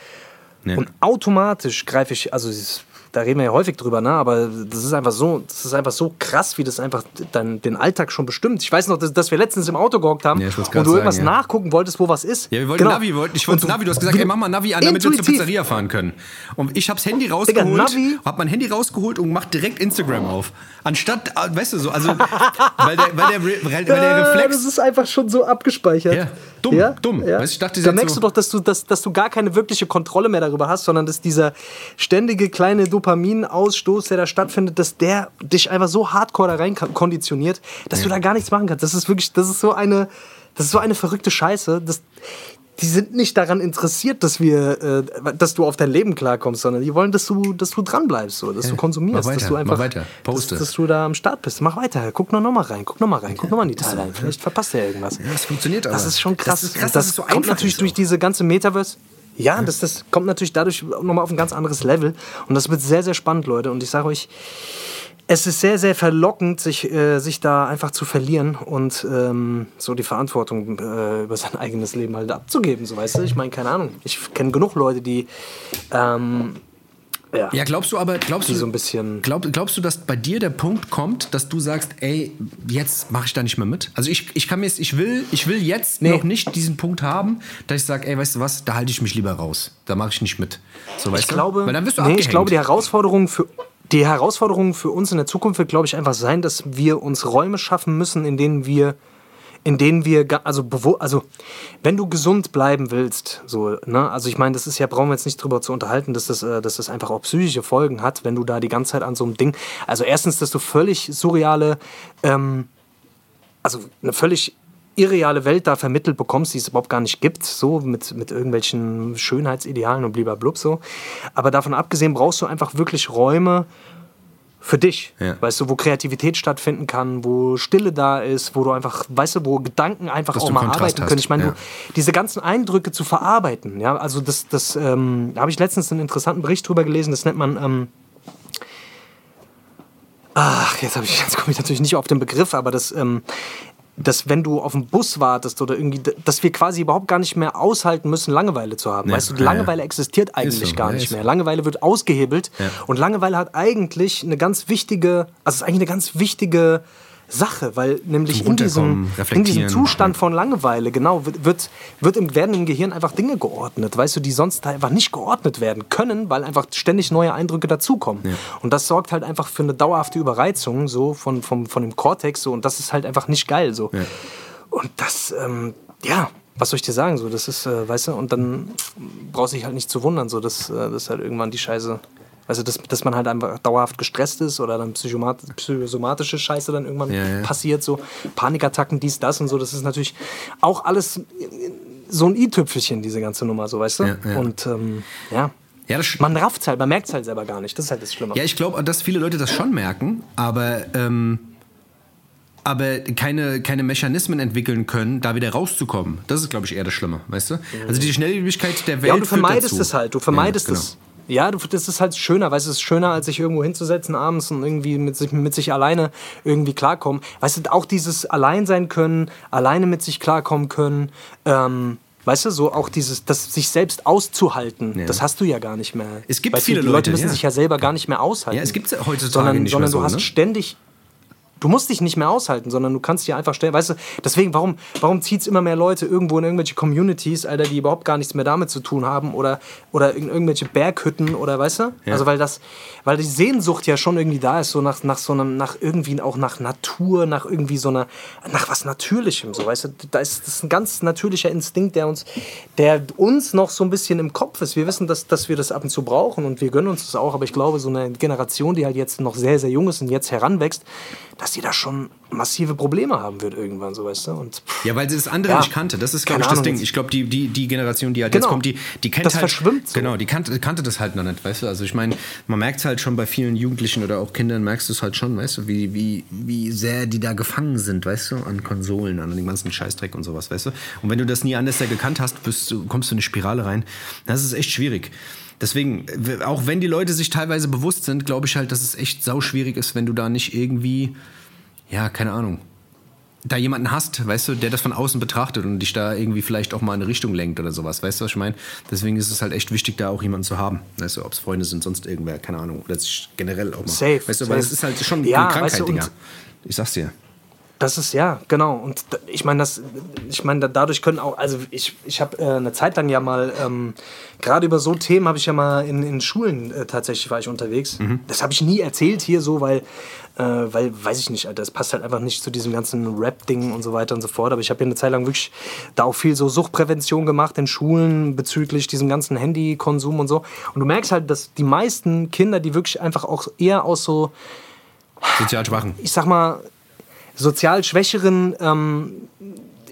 Ja. und automatisch greife ich, also es- da reden wir ja häufig drüber, ne? aber das ist einfach so, das ist einfach so krass, wie das einfach dann den Alltag schon bestimmt. Ich weiß noch, dass, dass wir letztens im Auto gehockt haben Ja, und du irgendwas sagen, ja. nachgucken wolltest, wo was ist. Ja, wir wollten Genau. Navi, wollten, ich wollte Navi, du hast gesagt, ey, mach mal Navi an, damit wir zur Intuitiv. Pizzeria fahren können. Und ich hab's Handy rausgeholt, Navi- hab mein Handy rausgeholt und mach direkt Instagram auf. Anstatt, äh, weißt du so, also, weil der, weil der, weil, weil der Ja, Reflex, Das ist einfach schon so abgespeichert. Ja, dumm, dumm. Weißt du, ich dachte, da merkst so- du doch, dass du, dass, dass du gar keine wirkliche Kontrolle mehr darüber hast, sondern dass dieser ständige kleine Dopaminausstoß, der da stattfindet, dass der dich einfach so hardcore da rein konditioniert, dass du da gar nichts machen kannst. Das ist wirklich, das ist so eine, das ist so eine verrückte Scheiße. Das, die sind nicht daran interessiert, dass wir, äh, dass du auf dein Leben klarkommst, sondern die wollen, dass du, dass du dranbleibst, so, dass du konsumierst, mach weiter, dass du einfach, weiter. Dass, dass du da am Start bist. Mach weiter, guck nur noch mal rein, guck noch mal rein, guck noch mal in die Teile rein. Vielleicht verpasst er ja irgendwas. Ja, das funktioniert aber. Das ist schon krass. Das ist krass, dass das es so kommt natürlich ist durch diese ganze Metaverse. Ja, das, das kommt natürlich dadurch nochmal auf ein ganz anderes Level. Und das wird sehr, sehr spannend, Leute. Und ich sage euch, es ist sehr, sehr verlockend, sich, äh, sich da einfach zu verlieren und ähm, so die Verantwortung äh, über sein eigenes Leben halt abzugeben. So, weißt du? Ich meine, keine Ahnung. Ich kenne genug Leute, die. Ähm, ja, Ja, glaubst du aber, glaubst du, so ein bisschen. glaub, glaubst du, dass bei dir der Punkt kommt, dass du sagst, ey, jetzt mache ich da nicht mehr mit? Also ich, ich kann mir, jetzt- ich will, ich will jetzt Nee. noch nicht diesen Punkt haben, dass ich sage, ey, weißt du was, da halte ich mich lieber raus, da mache ich nicht mit. So, weißt Ich glaube, du? Weil dann wirst du nee, ich abgehängt. glaube, die Herausforderung für die Herausforderung für uns in der Zukunft wird, glaube ich, einfach sein, dass wir uns Räume schaffen müssen, in denen wir in denen wir, also, also wenn du gesund bleiben willst, so, ne, also ich meine, das ist ja, brauchen wir jetzt nicht drüber zu unterhalten, dass das, äh, dass das einfach auch psychische Folgen hat, wenn du da die ganze Zeit an so einem Ding, also erstens, dass du völlig surreale, ähm, also eine völlig irreale Welt da vermittelt bekommst, die es überhaupt gar nicht gibt, so mit, mit irgendwelchen Schönheitsidealen und blub so. Aber davon abgesehen brauchst du einfach wirklich Räume für dich, Ja. weißt du, wo Kreativität stattfinden kann, wo Stille da ist, wo du einfach, weißt du, wo Gedanken einfach Dass auch mal Kontrast arbeiten hast, können. Ich meine, ja. du, diese ganzen Eindrücke zu verarbeiten, ja, also das, das ähm, da habe ich letztens einen interessanten Bericht drüber gelesen, das nennt man ähm, Ach, jetzt, ich, jetzt komme ich natürlich nicht auf den Begriff, aber das, ähm, dass wenn du auf den Bus wartest oder irgendwie, dass wir quasi überhaupt gar nicht mehr aushalten müssen, Langeweile zu haben. Ja, weißt du, ja, ja. Langeweile existiert eigentlich so, gar nicht mehr. Langeweile wird ausgehebelt Ja. und Langeweile hat eigentlich eine ganz wichtige, also ist eigentlich eine ganz wichtige Sache, weil nämlich in diesem, in diesem. Zustand von Langeweile, genau, wird, wird, im, werden im Gehirn einfach Dinge geordnet, weißt du, die sonst einfach nicht geordnet werden können, weil einfach ständig neue Eindrücke dazukommen. Und das sorgt halt einfach für eine dauerhafte Überreizung so von, vom, von dem Kortex so, und das ist halt einfach nicht geil so. Und das, ähm, ja, was soll ich dir sagen, so, das ist, äh, weißt du, und dann brauchst du dich halt nicht zu wundern, so, dass, äh, dass halt irgendwann die Scheiße, also dass, dass man halt einfach dauerhaft gestresst ist oder dann psychomat psychosomatische Scheiße dann irgendwann Ja, ja. passiert, so Panikattacken, dies, das und so, das ist natürlich auch alles so ein i-Tüpfelchen, diese ganze Nummer, so, weißt du? Ja, ja. Und ähm, ja, Ja, man rafft es halt, man merkt es halt selber gar nicht, das ist halt das Schlimme. Ja, ich glaube, dass viele Leute das schon merken, aber, ähm, aber keine, keine Mechanismen entwickeln können, da wieder rauszukommen. Das ist, glaube ich, eher das Schlimme, weißt du? Also die Schnelllebigkeit der Welt Ja, und du vermeidest es halt. Du vermeidest ja, genau. es. Ja, das ist halt schöner, weißt du, es ist schöner, als sich irgendwo hinzusetzen abends und irgendwie mit sich, mit sich alleine irgendwie klarkommen. Weißt du, auch dieses Allein sein können, alleine mit sich klarkommen können, ähm, weißt du, so auch dieses, das sich selbst auszuhalten, Ja. das hast du ja gar nicht mehr. Es gibt weißt viele du, die Leute Leute, müssen ja. sich ja selber gar nicht mehr aushalten. Ja, es gibt's ja heutzutage sondern, nicht sondern mehr so, du hast ne? ständig Du musst dich nicht mehr aushalten, sondern du kannst dir einfach stellen. Weißt du, deswegen, warum, warum zieht es immer mehr Leute irgendwo in irgendwelche Communities, Alter, die überhaupt gar nichts mehr damit zu tun haben oder, oder in irgendwelche Berghütten oder weißt du? Also weil das, weil die Sehnsucht ja schon irgendwie da ist, so nach, nach so einem, nach irgendwie auch nach Natur, nach irgendwie so einer, nach was Natürlichem, so weißt du, da ist das ist ein ganz natürlicher Instinkt, der uns, der uns noch so ein bisschen im Kopf ist. Wir wissen, dass, dass wir das ab und zu brauchen und wir gönnen uns das auch, aber ich glaube, so eine Generation, die halt jetzt noch sehr, sehr jung ist und jetzt heranwächst, dass die da schon massive Probleme haben wird irgendwann, so weißt du. Und pff, Ja, weil sie das andere Ja. nicht kannte. Das ist, glaube ich, das Ahnung, Ding. Ich glaube, die, die, die Generation, die halt Genau. jetzt kommt, die, die kennt Das halt. verschwimmt so. Genau, die kannte, kannte das halt noch nicht, weißt du? Also ich meine, man merkt es halt schon bei vielen Jugendlichen oder auch Kindern, merkst du es halt schon, weißt du, wie, wie, wie sehr die da gefangen sind, weißt du, an Konsolen, an dem ganzen Scheißdreck und sowas, weißt du? Und wenn du das nie anders gekannt hast, bist du, kommst du in eine Spirale rein. Das ist echt schwierig. Deswegen, auch wenn die Leute sich teilweise bewusst sind, glaube ich halt, dass es echt sauschwierig ist, wenn du da nicht irgendwie, ja, keine Ahnung, da jemanden hast, weißt du, der das von außen betrachtet und dich da irgendwie vielleicht auch mal in eine Richtung lenkt oder sowas, weißt du, was ich meine? Deswegen ist es halt echt wichtig, da auch jemanden zu haben, weißt du, ob es Freunde sind, sonst irgendwer, keine Ahnung, oder sich generell auch mal, Safe, weißt du, weil safe. es ist halt schon Ja, eine Krankheit, weißt du, Digga. Ich sag's dir. Das ist ja, genau. Und ich meine, das, ich meine, da- dadurch können auch, also ich, ich habe äh, eine Zeit lang ja mal, ähm, gerade über so Themen habe ich ja mal in, in Schulen äh, tatsächlich war ich unterwegs. Das habe ich nie erzählt hier so, weil, äh, weil, weiß ich nicht, Alter, das passt halt einfach nicht zu diesem ganzen Rap-Ding und so weiter und so fort. Aber ich habe ja eine Zeit lang wirklich da auch viel so Suchtprävention gemacht in Schulen bezüglich diesem ganzen Handykonsum und so. Und du merkst halt, dass die meisten Kinder, die wirklich einfach auch eher aus so Sozial schwachen. ich sag mal, sozial schwächeren ähm,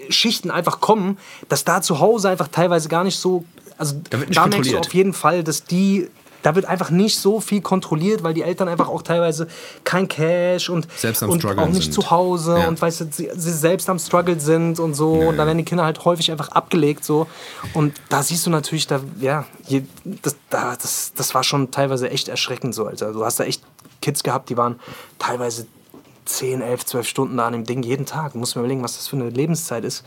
Schichten einfach kommen, dass da zu Hause einfach teilweise gar nicht so. Also Da da merkst du auf jeden Fall, dass die. Da wird einfach nicht so viel kontrolliert, weil die Eltern einfach auch teilweise kein Cash und, Selbst am und auch nicht sind. zu Hause Ja. und weißt du, sie, sie selbst am Struggle sind und so. Und da werden die Kinder halt häufig einfach abgelegt so. Und da siehst du natürlich, da, ja, je, das, da, das, das war schon teilweise echt erschreckend so, Alter. Du hast da echt Kids gehabt, die waren teilweise 10, 11, 12 Stunden da an dem Ding jeden Tag. Du musst mir überlegen, was das für eine Lebenszeit ist,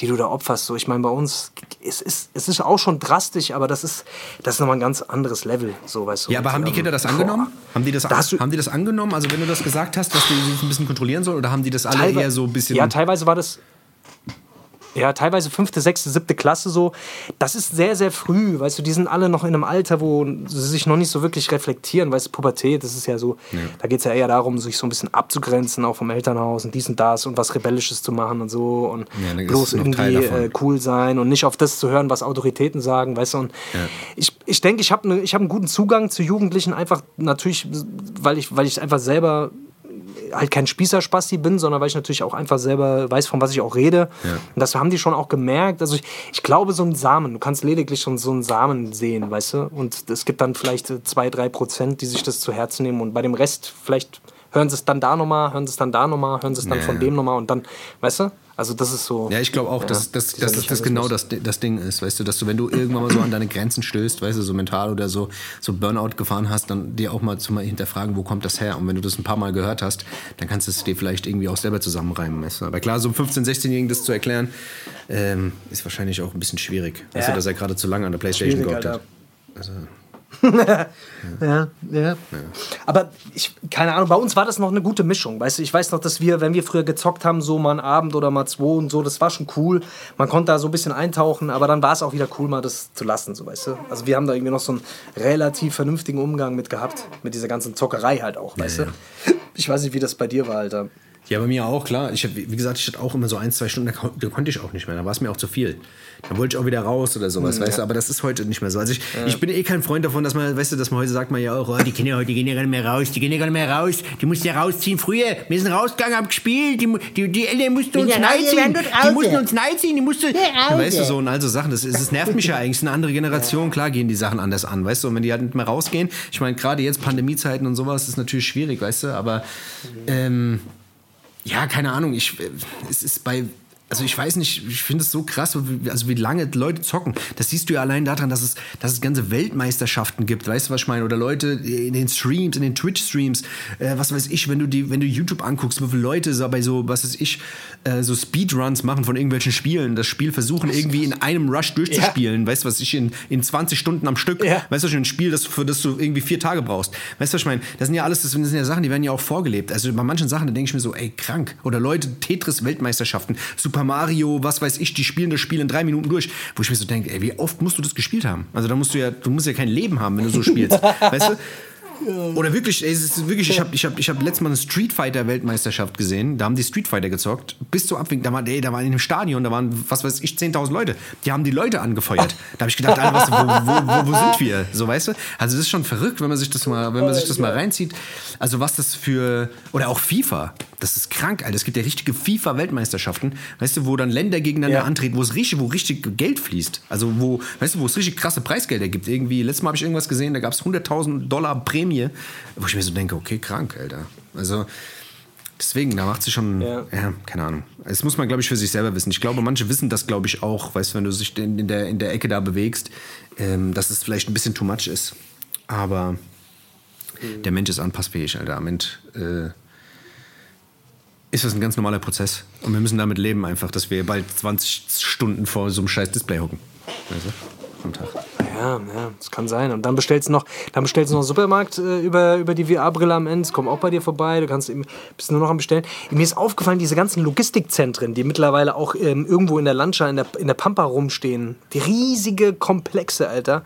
die du da opferst. So, ich meine, bei uns, es ist, es ist auch schon drastisch, aber das ist, das ist nochmal ein ganz anderes Level. So, weißt du. Ja, aber haben die ähm, Kinder das boah. angenommen? Haben die das, Da hast du- haben die das angenommen? Also wenn du das gesagt hast, dass die sich ein bisschen kontrollieren sollen, oder haben die das alle eher so ein bisschen... Ja, teilweise war das. Ja, teilweise fünfte, sechste, siebte Klasse so. Das ist sehr, sehr früh, weißt du, die sind alle noch in einem Alter, wo sie sich noch nicht so wirklich reflektieren, weißt du, Pubertät, das ist ja so, ja. da geht es ja eher darum, sich so ein bisschen abzugrenzen, auch vom Elternhaus und dies und das und was Rebellisches zu machen und so und ja, bloß irgendwie äh, cool sein und nicht auf das zu hören, was Autoritäten sagen, weißt du, und ja. ich, ich denke, ich habe ne, hab einen guten Zugang zu Jugendlichen, einfach natürlich, weil ich, weil ich einfach selber halt kein Spießerspasti bin, sondern weil ich natürlich auch einfach selber weiß, von was ich auch rede. Ja. Und das haben die schon auch gemerkt. Also ich, ich glaube, so ein Samen, du kannst lediglich schon so einen Samen sehen, weißt du? Und es gibt dann vielleicht zwei, drei Prozent, die sich das zu Herzen nehmen. Und bei dem Rest vielleicht hören sie es dann da nochmal, hören sie es dann da nochmal, hören sie es dann ja. von dem nochmal und dann, weißt du? Also das ist so. Ja, ich glaube auch, ja, dass, dass, dass, dass das genau das, das Ding ist, weißt du, dass du, wenn du irgendwann mal so an deine Grenzen stößt, weißt du, so mental oder so, so Burnout gefahren hast, dann dir auch mal zu mal hinterfragen, wo kommt das her? Und wenn du das ein paar Mal gehört hast, dann kannst du es dir vielleicht irgendwie auch selber zusammenreimen. Weißt du? Aber klar, so einem 15-, 16-Jährigen das zu erklären, ähm, ist wahrscheinlich auch ein bisschen schwierig. Ja. Weißt du, dass er gerade zu lange an der Playstation gehockt hat. Also, ja. ja, ja. Aber ich, keine Ahnung, bei uns war das noch eine gute Mischung. Weißt du, ich weiß noch, dass wir, wenn wir früher gezockt haben, so mal einen Abend oder mal zwei und so, das war schon cool. Man konnte da so ein bisschen eintauchen, aber dann war es auch wieder cool, mal das zu lassen, so weißt du. Also wir haben da irgendwie noch so einen relativ vernünftigen Umgang mit gehabt, mit dieser ganzen Zockerei halt auch, weißt ja, du. Ich weiß nicht, wie das bei dir war, Alter. Ja, bei mir auch, klar. Ich hab, wie gesagt, ich hatte auch immer so ein, zwei Stunden, da, da konnte ich auch nicht mehr. Da war es mir auch zu viel. Da wollte ich auch wieder raus oder sowas, mhm, weißt ja. du. Aber das ist heute nicht mehr so. Also ich, ja. ich bin eh kein Freund davon, dass man, weißt du, dass man heute sagt man ja auch, oh, die Kinder heute, die gehen ja gar nicht mehr raus, die gehen ja gar nicht mehr raus. Die mussten ja rausziehen früher. Wir sind rausgegangen, haben gespielt. Die, die, die Eltern mussten uns neiziehen. Die mussten uns neiziehen. Die mussten, ja, weißt du, so und all so Sachen. Das, das nervt mich ja eigentlich. Es ist eine andere Generation. Klar gehen die Sachen anders an, weißt du. Und wenn die halt nicht mehr rausgehen, ich meine, gerade jetzt Pandemiezeiten und sowas, ist natürlich schwierig, weißt du. Aber, ähm, ja, keine Ahnung. Ich, es ist bei also ich weiß nicht, ich finde es so krass, also wie lange Leute zocken. Das siehst du ja allein daran, dass es, dass es ganze Weltmeisterschaften gibt, weißt du, was ich meine? Oder Leute in den Streams, in den Twitch-Streams, äh, was weiß ich, wenn du die, wenn du YouTube anguckst, wie viele Leute so bei so, was weiß ich, äh, so Speedruns machen von irgendwelchen Spielen, das Spiel versuchen irgendwie in einem Rush durchzuspielen, ja. weißt du, was ich, in, in 20 Stunden am Stück, ja. weißt du, ein Spiel, das, für das du irgendwie vier Tage brauchst. Weißt du, was ich meine? Das sind ja alles, das sind ja Sachen, die werden ja auch vorgelebt. Also bei manchen Sachen, da denke ich mir so, ey, krank. Oder Leute, Tetris-Weltmeisterschaften, Super Super Mario, was weiß ich, die spielen das Spiel in drei Minuten durch. Wo ich mir so denke, ey, wie oft musst du das gespielt haben? Also da musst du ja, du musst ja kein Leben haben, wenn du so spielst. weißt du? Oder wirklich, ey, es ist wirklich, ich habe ich hab, ich hab letztes Mal eine Street Fighter Weltmeisterschaft gesehen. Da haben die Street Fighter gezockt. Bis zur Abwinken, da war, ey, da war in einem Stadion, da waren, was weiß ich, 10.000 Leute. Die haben die Leute angefeuert. Da habe ich gedacht, Alter, was, wo, wo, wo, wo, sind wir? So, weißt du? Also, das ist schon verrückt, wenn man sich das mal, wenn man sich das mal reinzieht. Also, was das für, oder auch FIFA. Das ist krank, Alter. Es gibt ja richtige FIFA-Weltmeisterschaften, weißt du, wo dann Länder gegeneinander ja. antreten, wo es richtig, wo richtig Geld fließt. Also, wo, weißt du, wo es richtig krasse Preisgelder gibt. Irgendwie, letztes Mal habe ich irgendwas gesehen, da gab es 100.000 Dollar Prämie, wo ich mir so denke, okay, krank, Alter. Also, deswegen, da macht sie schon, ja. ja. keine Ahnung. Das muss man, glaube ich, für sich selber wissen. Ich glaube, manche wissen das, glaube ich, auch, weißt du, wenn du dich in, in, der, in der Ecke da bewegst, ähm, dass es vielleicht ein bisschen too much ist. Aber mhm. der Mensch ist anpassfähig, Alter. Am Ende, äh, ist das ein ganz normaler Prozess. Und wir müssen damit leben einfach, dass wir bald 20 Stunden vor so einem scheiß Display hocken. Du? Am Tag. Ja, ja, das kann sein. Und dann bestellst du noch, dann bestellst du noch Supermarkt äh, über, über die VR-Brille am Ende. Es kommt auch bei dir vorbei. Du kannst eben, bist nur noch am Bestellen. Mir ist aufgefallen, diese ganzen Logistikzentren, die mittlerweile auch ähm, irgendwo in der Landschaft, in der, in der Pampa rumstehen. Die riesige Komplexe, Alter.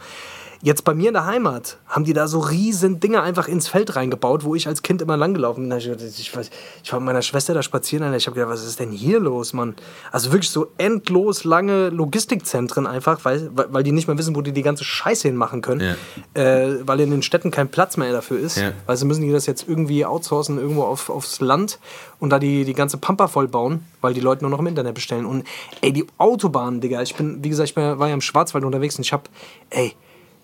Jetzt bei mir in der Heimat haben die da so riesen Dinge einfach ins Feld reingebaut, wo ich als Kind immer langgelaufen bin. Ich, war mit meiner Schwester da spazieren, ich habe gedacht, was ist denn hier los, Mann? Also wirklich so endlos lange Logistikzentren einfach, weil, weil die nicht mehr wissen, wo die die ganze Scheiße hinmachen können, ja. äh, weil in den Städten kein Platz mehr dafür ist. Ja. Also müssen die das jetzt irgendwie outsourcen, irgendwo auf, aufs Land und da die, die ganze Pampa voll bauen, weil die Leute nur noch im Internet bestellen. Und ey, die Autobahnen, Digga, ich bin, wie gesagt, ich war ja im Schwarzwald unterwegs und ich habe, ey,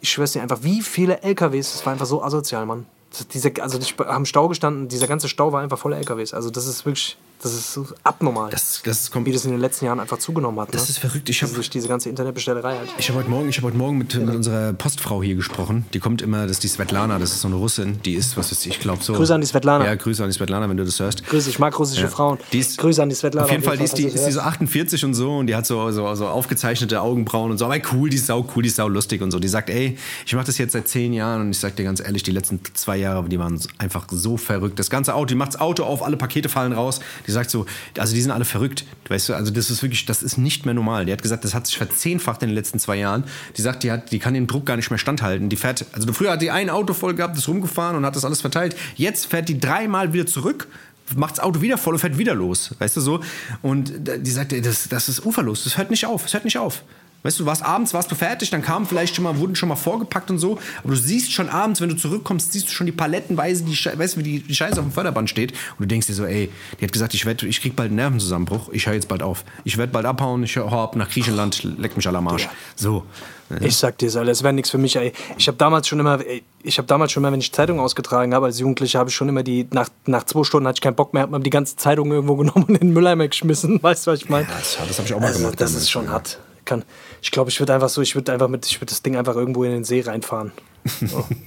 ich schwör's dir einfach, wie viele LKWs, das war einfach so asozial, Mann. Diese, also ich habe Stau gestanden, dieser ganze Stau war einfach voller LKWs. Also das ist wirklich, das ist so abnormal. Das, das ist wie das in den letzten Jahren einfach zugenommen hat. Das ne? ist verrückt. Ich hab, durch diese ganze Internetbestellerei halt. Ich habe heute Morgen, ich hab heute Morgen mit, mit unserer Postfrau hier gesprochen. Die kommt immer, das ist die Svetlana, das ist so eine Russin. Die ist, was ist, ich glaube so. Grüße an die Svetlana. Ja, Grüße an die Svetlana, wenn du das hörst. Grüße, ich mag russische ja. Frauen. Ist, Grüße an die Svetlana. Auf jeden Fall, die ist, die, ist die so 48 und so und die hat so, so, so aufgezeichnete Augenbrauen und so. Aber cool, die ist sau cool, die ist sau lustig und so. Die sagt, ey, ich mache das jetzt seit zehn Jahren und ich sag dir ganz ehrlich, die letzten zwei Jahre, die waren einfach so verrückt. Das ganze Auto, die macht das Auto auf, alle Pakete fallen raus. Die gesagt so, also die sind alle verrückt, weißt du, also das ist wirklich, das ist nicht mehr normal. Die hat gesagt, das hat sich verzehnfacht in den letzten zwei Jahren. Die sagt, die, hat, die kann den Druck gar nicht mehr standhalten. Die fährt, also früher hat die ein Auto voll gehabt, ist rumgefahren und hat das alles verteilt. Jetzt fährt die dreimal wieder zurück macht das Auto wieder voll und fährt wieder los, weißt du so. Und die sagt, das, das ist uferlos, das hört nicht auf, es hört nicht auf. Weißt du, warst abends, warst du fertig, dann kamen vielleicht schon mal, wurden schon mal vorgepackt und so. Aber du siehst schon abends, wenn du zurückkommst, siehst du schon die palettenweise, die, weißt du, wie die, die Scheiße auf dem Förderband steht. Und du denkst dir so, ey, die hat gesagt, ich, werd, ich krieg bald einen Nervenzusammenbruch, ich höre jetzt bald auf. Ich werde bald abhauen, ich hör ab nach Griechenland, leck mich aller Marsch. So. Ja. Ich sag dir, das wäre nichts für mich, ey. Ich habe damals schon immer, ich habe damals schon immer, wenn ich Zeitung ausgetragen habe, als Jugendlicher, habe ich schon immer die, nach, nach zwei Stunden hatte ich keinen Bock mehr, habe die ganze Zeitung irgendwo genommen und in den Mülleimer geschmissen. Weißt du, was ich meine? Ja, das, das habe ich auch mal also, gemacht. Das ist schon ja. hart kann. Ich glaube, ich würde einfach so, ich würde einfach mit, ich würde das Ding einfach irgendwo in den See reinfahren. So.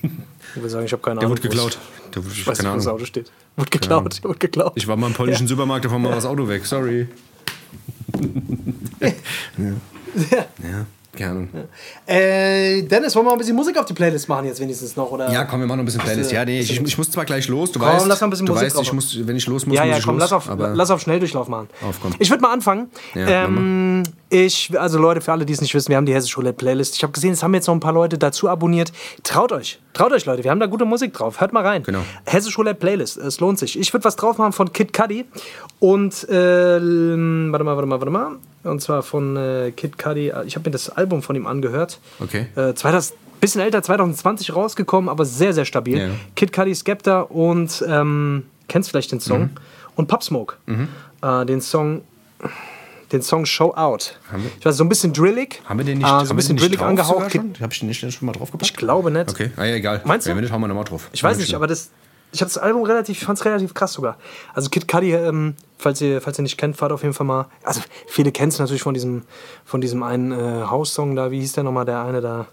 Ich würde sagen, ich habe keine Ahnung. Der wurde geklaut. Der wurde, ich weiß nicht, wo das Auto steht. Wurde geklaut, wurde geklaut. Ich war mal im polnischen ja. Supermarkt, da war mal das Auto weg. Sorry. ja. ja. ja. Keine Äh, Dennis, wollen wir mal ein bisschen Musik auf die Playlist machen jetzt wenigstens noch? Oder? Ja, komm, wir machen noch ein bisschen Playlist. Ja, nee, ich, ich muss zwar gleich los, du komm, weißt, lass mal ein bisschen Musik weißt ich muss, wenn ich los muss, ja, muss ja, komm, los, lass auf, lass auf Schnelldurchlauf machen. Auf. Ich würde mal anfangen. Ja, ähm, ich, also Leute, für alle, die es nicht wissen, wir haben die Hessische Roulette Playlist. Ich habe gesehen, es haben jetzt noch ein paar Leute dazu abonniert. Traut euch, traut euch, Leute, wir haben da gute Musik drauf. Hört mal rein. Genau. Hessische Roulette Playlist, es lohnt sich. Ich würde was drauf machen von Kid Cudi und, äh, warte mal, warte mal, warte mal. Und zwar von äh, Kid Cudi. Ich habe mir das Album von ihm angehört. Okay. Äh, 2000, bisschen älter, 2020 rausgekommen, aber sehr, sehr stabil. Ja. Kid Cudi, Skepta und ähm, kennst vielleicht den Song. Mhm. Und Pop Smoke. Mhm. Äh, den Song den Song Show Out. Ich weiß, so ein bisschen drillig. Haben wir den nicht, äh, so ein bisschen drillig angehaucht. Habe ich den nicht schon mal drauf gepackt? Ich glaube nicht. Okay, ah, ja, egal. Meinst du? Ja, wenn nicht, hauen wir nochmal drauf. Ich weiß nicht, aber das, ich habe das Album relativ, fand es relativ krass sogar. Also Kid Cudi, ähm, falls ihr, falls ihr nicht kennt, fahrt auf jeden Fall mal. Also viele kennen es natürlich von diesem, von diesem einen äh, House-Song da. Wie hieß der nochmal, der eine da?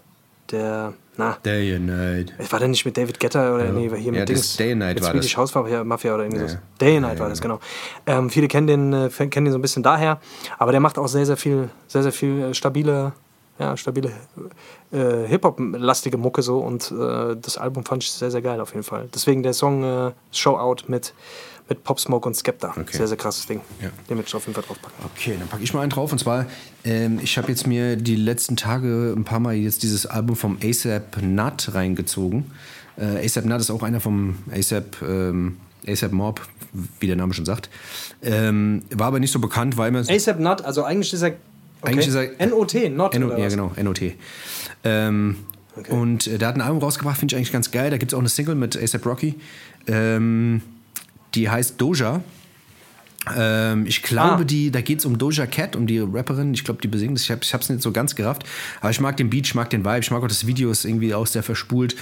Der, na. Day and Night. War der nicht mit David Guetta oder ja. nee, hier mit ja, Dings? Day and Night mit war Swedish das. House Mafia oder irgendwie ja. so. Day and Night war das, genau. Ähm, viele kennen den, äh, kennen den so ein bisschen daher. Aber der macht auch sehr, sehr viel, sehr, sehr viel äh, stabile ja, stabile äh, Hip-Hop-lastige Mucke so und äh, das Album fand ich sehr, sehr geil auf jeden Fall. Deswegen der Song äh, Show Out mit, mit Pop Smoke und Skepta. Okay. Sehr, sehr krasses Ding. Ja. Den möchte ich auf jeden Fall draufpacken. Okay, dann packe ich mal einen drauf und zwar, ähm, ich habe jetzt mir die letzten Tage ein paar Mal jetzt dieses Album vom ASAP Nut reingezogen. Äh, ASAP Nut ist auch einer vom ASAP, ähm, ASAP Mob, wie der Name schon sagt. Ähm, war aber nicht so bekannt, weil man. ASAP Nut, also eigentlich ist er Okay. Eigentlich ist er, NOT, Not NO, Ja, genau, NOT. Ähm, okay. Und äh, der hat ein Album rausgebracht, finde ich eigentlich ganz geil. Da gibt es auch eine Single mit ASAP Rocky. Ähm, die heißt Doja. Ähm, ich glaube, ah. die, da geht es um Doja Cat, um die Rapperin. Ich glaube, die besingen das. Ich habe es nicht so ganz gerafft. Aber ich mag den Beat, ich mag den Vibe, ich mag auch das Video, ist irgendwie auch sehr verspult.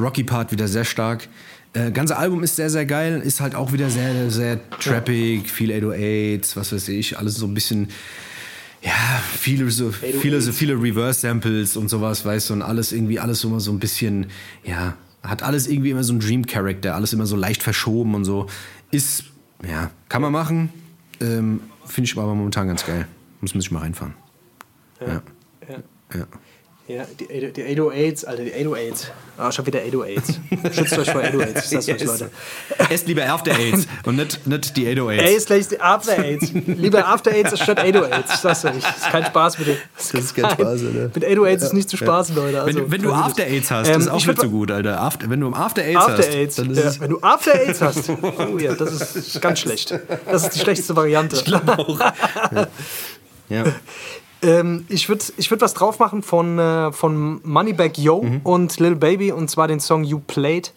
Rocky-Part wieder sehr stark. Äh, ganze Album ist sehr, sehr geil. Ist halt auch wieder sehr, sehr trappig, viel 808s, was weiß ich. Alles so ein bisschen ja, viele so, viele, so viele Reverse-Samples und sowas, weißt du, und alles irgendwie, alles immer so ein bisschen, ja, hat alles irgendwie immer so einen Dream-Character, alles immer so leicht verschoben und so. Ist, ja, kann man machen. Ähm, Finde ich aber momentan ganz geil. Muss man sich mal reinfahren. ja. ja. ja. Ja, die, die 808s, Alter, die 808s. Ah, ich hab wieder 808s. Schützt euch vor 808s, ich sag's euch, Leute. Esst lieber After Aids und nicht, nicht die 808s. Ey, ist gleich die After Aids. lieber After Aids statt 808s, ich sag's euch. Das ist kein Spaß mit dem. Das ist kein Spaß, oder? Mit 808s ist nicht zu spaßen, Leute. Also, wenn, wenn du After Aids hast, ähm, ist auch nicht so gut, Alter. After, wenn du After Aids After hast, AIDS, dann ist ja, Wenn du After Aids hast, oh ja, das ist ganz schlecht. Das ist die schlechteste Variante. Ich glaube auch. ja. Ähm, ich würde ich würd was drauf machen von, äh, von Moneybag Yo mhm. und Lil Baby und zwar den Song You Played.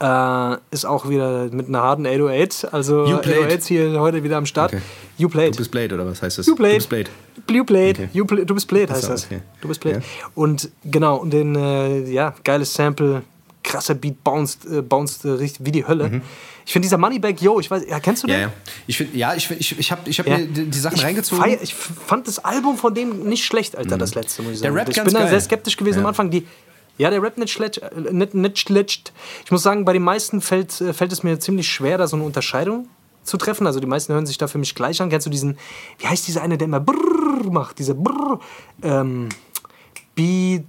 Äh, ist auch wieder mit einer harten 808. Also 808s hier heute wieder am Start. Okay. You Played. Du bist Played oder was heißt das? You Played. Du bist Played. You Played. Okay. You play, du bist Played heißt das. Okay. Du bist Played. Ja. Und genau, und den, äh, ja, geiles Sample, krasser Beat, bounced, äh, bounced äh, wie die Hölle. Mhm. Ich finde dieser Moneybag Yo, ich weiß, ja, kennst du den? Ja, ja. Ich find, ja, ich, ich, ich habe ich hab ja. mir die Sachen ich reingezogen. Feier, ich fand das Album von dem nicht schlecht, Alter, mhm. das letzte, muss ich sagen. Der Rap ich bin da sehr skeptisch gewesen ja. am Anfang. Die, ja, der Rap nicht schlecht, äh, nicht, nicht schlecht. Ich muss sagen, bei den meisten fällt, äh, fällt es mir ziemlich schwer, da so eine Unterscheidung zu treffen. Also die meisten hören sich da für mich gleich an. Kennst du diesen, wie heißt dieser eine, der immer Brrr macht? Dieser Brrr, ähm, B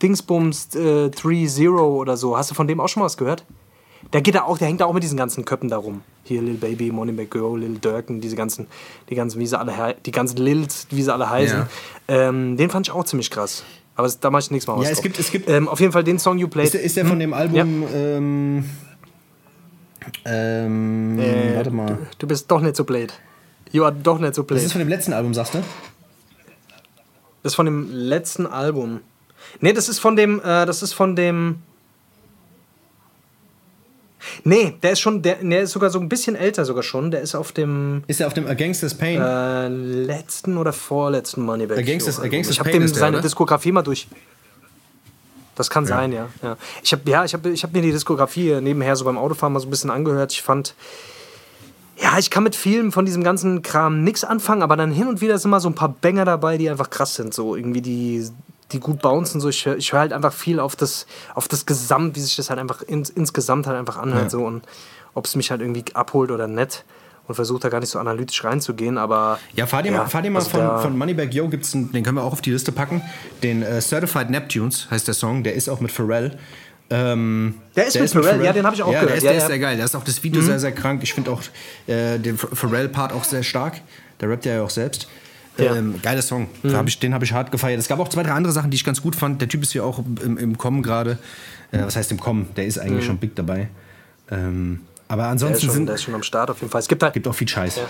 Dingsbums äh, 3-0 oder so. Hast du von dem auch schon mal was gehört? Der geht da auch, der hängt da auch mit diesen ganzen Köppen da rum. hier Lil Baby, Moneybag Girl, Lil Durkin, diese ganzen, die ganzen, wie sie alle, die ganzen Lils, wie sie alle heißen. Ja. Ähm, den fand ich auch ziemlich krass. Aber da mache ich nichts mehr aus. Ja, es drauf. gibt- es gibt- ähm, auf jeden Fall den Song You Played. Ist der, ist der von dem Album. Ähm, ähm, Äh, warte mal. Du bist doch nicht so blöd. You are doch nicht so blöd. Das ist von dem letzten Album, sagst du? Das ist von dem letzten Album. Nee, das ist von dem, äh, das ist von dem. Nee, der ist schon, der, der ist sogar so ein bisschen älter sogar schon. Der ist auf dem Ist er auf dem A Gangster's Pain? äh, letzten oder vorletzten Moneybag. A A Gangsta's Ich habe Pain dem seine oder? Diskografie mal durch. Das kann sein, ja. ja. Ich habe ja, ich hab, ich hab mir die Diskografie nebenher so beim Autofahren mal so ein bisschen angehört. Ich fand, ja, ich kann mit vielen von diesem ganzen Kram nichts anfangen, aber dann hin und wieder sind mal so ein paar Banger dabei, die einfach krass sind. So irgendwie die, die gut bouncen. So. Ich, ich höre halt einfach viel auf das, auf das Gesamt, wie sich das halt einfach ins, insgesamt halt einfach anhört. Ja. So. Und ob es mich halt irgendwie abholt oder nicht. Und versuche da gar nicht so analytisch reinzugehen, aber. Ja, fahr dir mal, fahr dir mal also von, der- von Moneybag Yo, gibt's einen, den können wir auch auf die Liste packen. Den äh, Certified Neptunes heißt der Song, der ist auch mit Pharrell. Ähm, Der ist mit Pharrell, ja, den hab ich auch ja, gehört. Der ist, Ja, der ja. Mhm. ist sehr geil. Da ist auch das Video sehr, sehr krank. Ich finde auch äh, den Ph- Pharrell-Part auch sehr stark. Der rappt ja auch selbst. Ja. Ähm, geiler Song. Mhm. Hab ich, den habe ich hart gefeiert. Es gab auch zwei, drei andere Sachen, die ich ganz gut fand. Der Typ ist hier auch im, im Kommen gerade. Äh, was heißt im Kommen? Der ist eigentlich schon big dabei. Ähm, aber Mhm. Der ist, ansonsten schon, sind, der ist schon am Start auf jeden Fall. Es gibt halt, gibt auch viel Scheiß.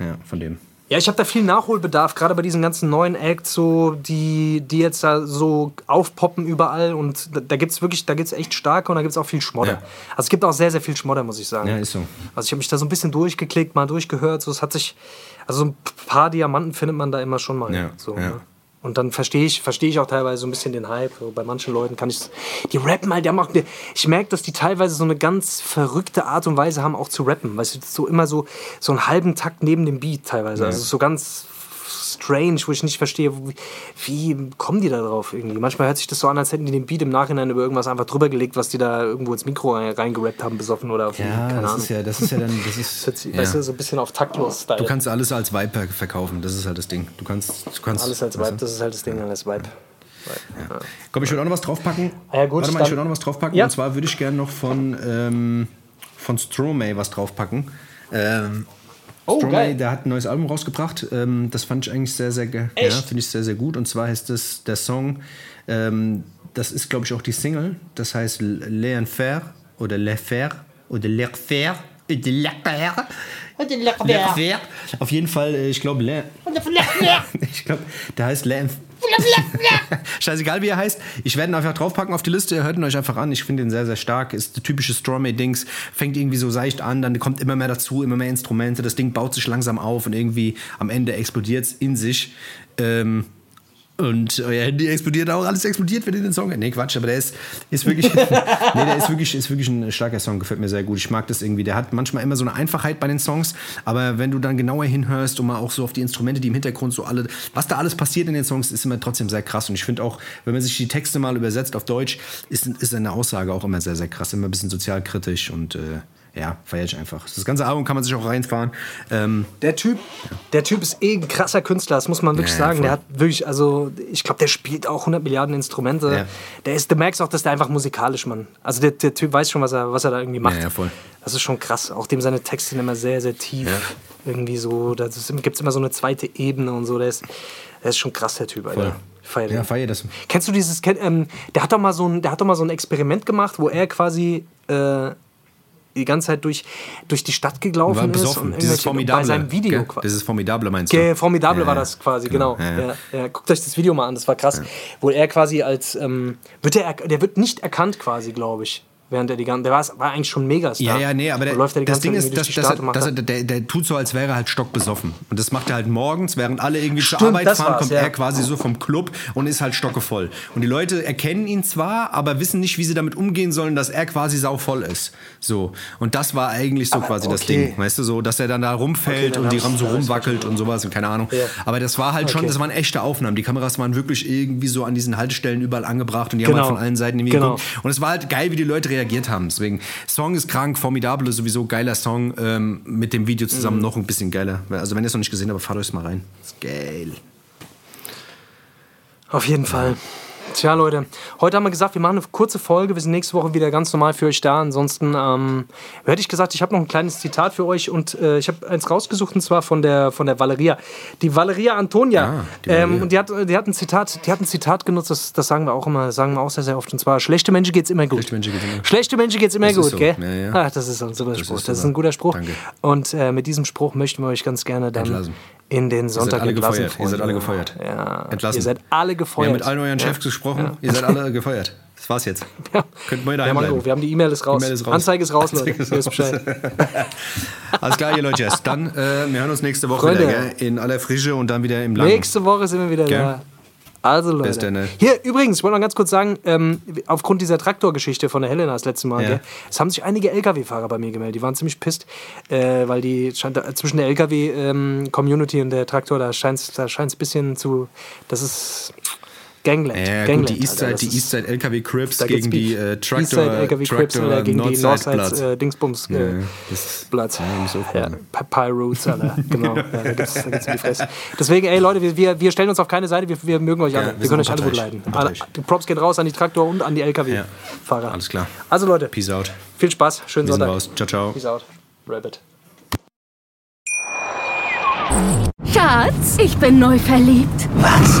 Ja, von dem. Ja, ich habe da viel Nachholbedarf, gerade bei diesen ganzen neuen Acts, so, die, die jetzt da so aufpoppen überall. Und da, da gibt es wirklich, da gibt es echt starke und da gibt es auch viel Schmodder. Ja. Also es gibt auch sehr, sehr viel Schmodder, muss ich sagen. Ja, ist so. Also ich habe mich da so ein bisschen durchgeklickt, mal durchgehört. So, es hat sich, also so ein paar Diamanten findet man da immer schon mal. Ja, so, ja. Ne? Und dann verstehe ich, verstehe ich auch teilweise so ein bisschen den Hype. Bei manchen Leuten kann ich Die rappen halt, die haben auch, eine- ich merke, dass die teilweise so eine ganz verrückte Art und Weise haben, auch zu rappen. Weißt du, so immer so, so einen halben Takt neben dem Beat teilweise. Also so ganz strange, wo ich nicht verstehe, wie, wie kommen die da drauf irgendwie. Manchmal hört sich das so an, als hätten die den Beat im Nachhinein über irgendwas einfach drüber gelegt, was die da irgendwo ins Mikro rein- reingerappt haben, besoffen oder auf Ja, keine das Ahnung. ist ja, das ist ja dann. Das ist, Das hört sich, ja. Weißt du, so ein bisschen auf taktlos-Style. Du kannst alles als Vibe verkaufen, das ist halt das Ding. Du kannst, du kannst Alles als Vibe, du? das ist halt das Ding, alles Vibe. Komm, ich würde auch noch was draufpacken. Ah ja, gut, Warte mal, ich würde auch noch was draufpacken. Ja. Und zwar würde ich gerne noch von, ähm, von Stromae was draufpacken. Ähm, Oh, Stromae, geil. der hat ein neues Album rausgebracht. Ähm, das fand ich eigentlich sehr, sehr geil. Ja, finde ich sehr, sehr gut. Und zwar heißt das der Song, ähm, das ist, glaube ich, auch die Single. Das heißt Le Enfer oder Le Fer oder Le Fer. Le Fer. Le Fer. Auf jeden Fall, äh, ich glaube, Le. Ich glaube, der heißt Le Enfer. Scheißegal, wie er heißt. Ich werde ihn einfach draufpacken auf die Liste. Ihr hört ihn euch einfach an. Ich finde ihn sehr, sehr stark. Ist der typische Stromae-Dings. Fängt irgendwie so seicht an, dann kommt immer mehr dazu, immer mehr Instrumente. Das Ding baut sich langsam auf und irgendwie am Ende explodiert es in sich. Ähm, und euer Handy explodiert auch, alles explodiert, wenn ihr den Song. Nee, Quatsch, aber der ist, ist wirklich. nee, der ist wirklich, ist wirklich ein starker Song, gefällt mir sehr gut. Ich mag das irgendwie. Der hat manchmal immer so eine Einfachheit bei den Songs, aber wenn du dann genauer hinhörst und mal auch so auf die Instrumente, die im Hintergrund so alle, was da alles passiert in den Songs, ist immer trotzdem sehr krass. Und ich finde auch, wenn man sich die Texte mal übersetzt auf Deutsch, ist, ist eine Aussage auch immer sehr, sehr krass, immer ein bisschen sozialkritisch und äh, ja, feier ich einfach. Das ganze Album kann man sich auch reinfahren. Ähm, Der Typ, der Typ ist eh ein krasser Künstler, das muss man wirklich Ja, ja, sagen. voll. Der hat wirklich, also ich glaube, der spielt auch 100 Milliarden Instrumente. Ja. Der ist, du merkst auch, dass der einfach musikalisch, Mann. Also der, der Typ weiß schon, was er, was er da irgendwie macht. Ja, ja, voll. Das ist schon krass. Auch dem seine Texte sind immer sehr, sehr tief. Ja. Irgendwie so, da gibt es immer so eine zweite Ebene und so. Der ist, der ist schon krass, der Typ, Alter. Voll. Feier ja, feier das. Kennst du dieses, ähm, der hat doch mal so ein, der hat doch mal so ein Experiment gemacht, wo er quasi äh, die ganze Zeit durch, durch die Stadt gelaufen ist und Dieses Formidable. bei seinem Video gell? Dieses Formidable meinst du? Ge- Formidable Ja, war das quasi, genau. Genau, ja, ja. Guckt euch das Video mal an, das war krass. Wo er quasi als, ähm, wird der, er- der wird nicht erkannt quasi, glaube ich. Während er die ganze, der war, war eigentlich schon mega Ja, ja, nee, aber der, läuft er die das Ding ist, dass, dass, er, dass da- er, der, der tut so, als wäre er halt stockbesoffen. Und das macht er halt morgens, während alle irgendwie zur Arbeit das fahren, kommt ja. er quasi so vom Club und ist halt stockevoll. Und die Leute erkennen ihn zwar, aber wissen nicht, wie sie damit umgehen sollen, dass er quasi sauvoll ist. So. Und das war eigentlich so quasi das okay. Ding. Weißt du, so, dass er dann da rumfällt dann und die Ram so rumwackelt und sowas und keine Ahnung. Ja. Aber das war halt schon, Okay. das waren echte Aufnahmen. Die Kameras waren wirklich irgendwie so an diesen Haltestellen überall angebracht und die haben Genau. halt von allen Seiten irgendwie Genau. geguckt. Und es war halt geil, wie die Leute reagiert haben. Deswegen, Song ist krank, formidable, sowieso geiler Song. Ähm, mit dem Video zusammen Mhm. noch ein bisschen geiler. Also, wenn ihr es noch nicht gesehen habt, fahrt euch mal rein. Ist geil. Auf jeden Fall. Tja, Leute, heute haben wir gesagt, wir machen eine kurze Folge. Wir sind nächste Woche wieder ganz normal für euch da. Ansonsten ähm, hätte ich gesagt, ich habe noch ein kleines Zitat für euch und äh, ich habe eins rausgesucht und zwar von der, von der Valeria. Die Valeria Antonia. Ah, die Valeria. ähm, und die hat, die, hat ein Zitat, die hat ein Zitat genutzt, das, das sagen wir auch immer, sagen wir auch sehr, sehr oft. Und zwar: Schlechte Menschen geht's immer gut. Schlechte Menschen geht's immer- Schlechte Menschen geht's immer Das gut, so. gell? Ja, ja. Ach, das ist ein super Spruch. ist das ist ein guter Spruch. Danke. Und äh, mit diesem Spruch möchten wir euch ganz gerne dann Entlassen. In den Sonntag alle entlassen. gefeuert. Ihr seid alle gefeuert. Ja, Entlassen. Ihr seid alle Wir gefeuert. haben mit allen euren Chefs gesprochen. Ihr seid alle gefeuert. Das war's jetzt. Ja. Könnt mal Wir daheim bleiben. wir haben die E-Mail ist raus. E-Mail ist raus. Anzeige ist raus, Anzeige Leute. ist Ihr raus. Alles klar, ihr Leute. Dann, äh, wir hören uns nächste Woche Freunde. wieder, gell? In aller Frische und dann wieder im Langen. Nächste Woche sind wir wieder Gell? da. Also Leute. Bis dann, ne? Hier übrigens, ich wollte noch ganz kurz sagen, ähm, aufgrund dieser Traktorgeschichte von der Helena das letzte Mal, Ja. gell, es haben sich einige LKW-Fahrer bei mir gemeldet. Die waren ziemlich pisst, äh, weil die scheint, zwischen der LKW-Community und der Traktor, da scheint es da scheint's ein bisschen zu, das ist Gangland. Ja, Gangland, gut, die Eastside, die Eastside LKW Crips gegen die äh, Traktor, Eastside LKW Crips oder gegen die Northside Northside Platz. äh, Dingsbums äh, Ja, das ist- Platz. ja, Ja, aufpassen. Pi Roots, Alter. Genau. Ja, da gibt's, da gibt's die Fresse. Deswegen, ey Leute, wir, wir, wir stellen uns auf keine Seite, wir, wir mögen euch alle. Ja, wir, wir können euch alle gut leiden. Alle, die Props gehen raus an die Traktor und an die LKW-Fahrer. Alles klar. Also Leute, Peace out. viel Spaß, schönen Wir Sonntag. raus. Ciao, ciao. Peace out. Rabbit. Schatz, ich bin neu verliebt. Was?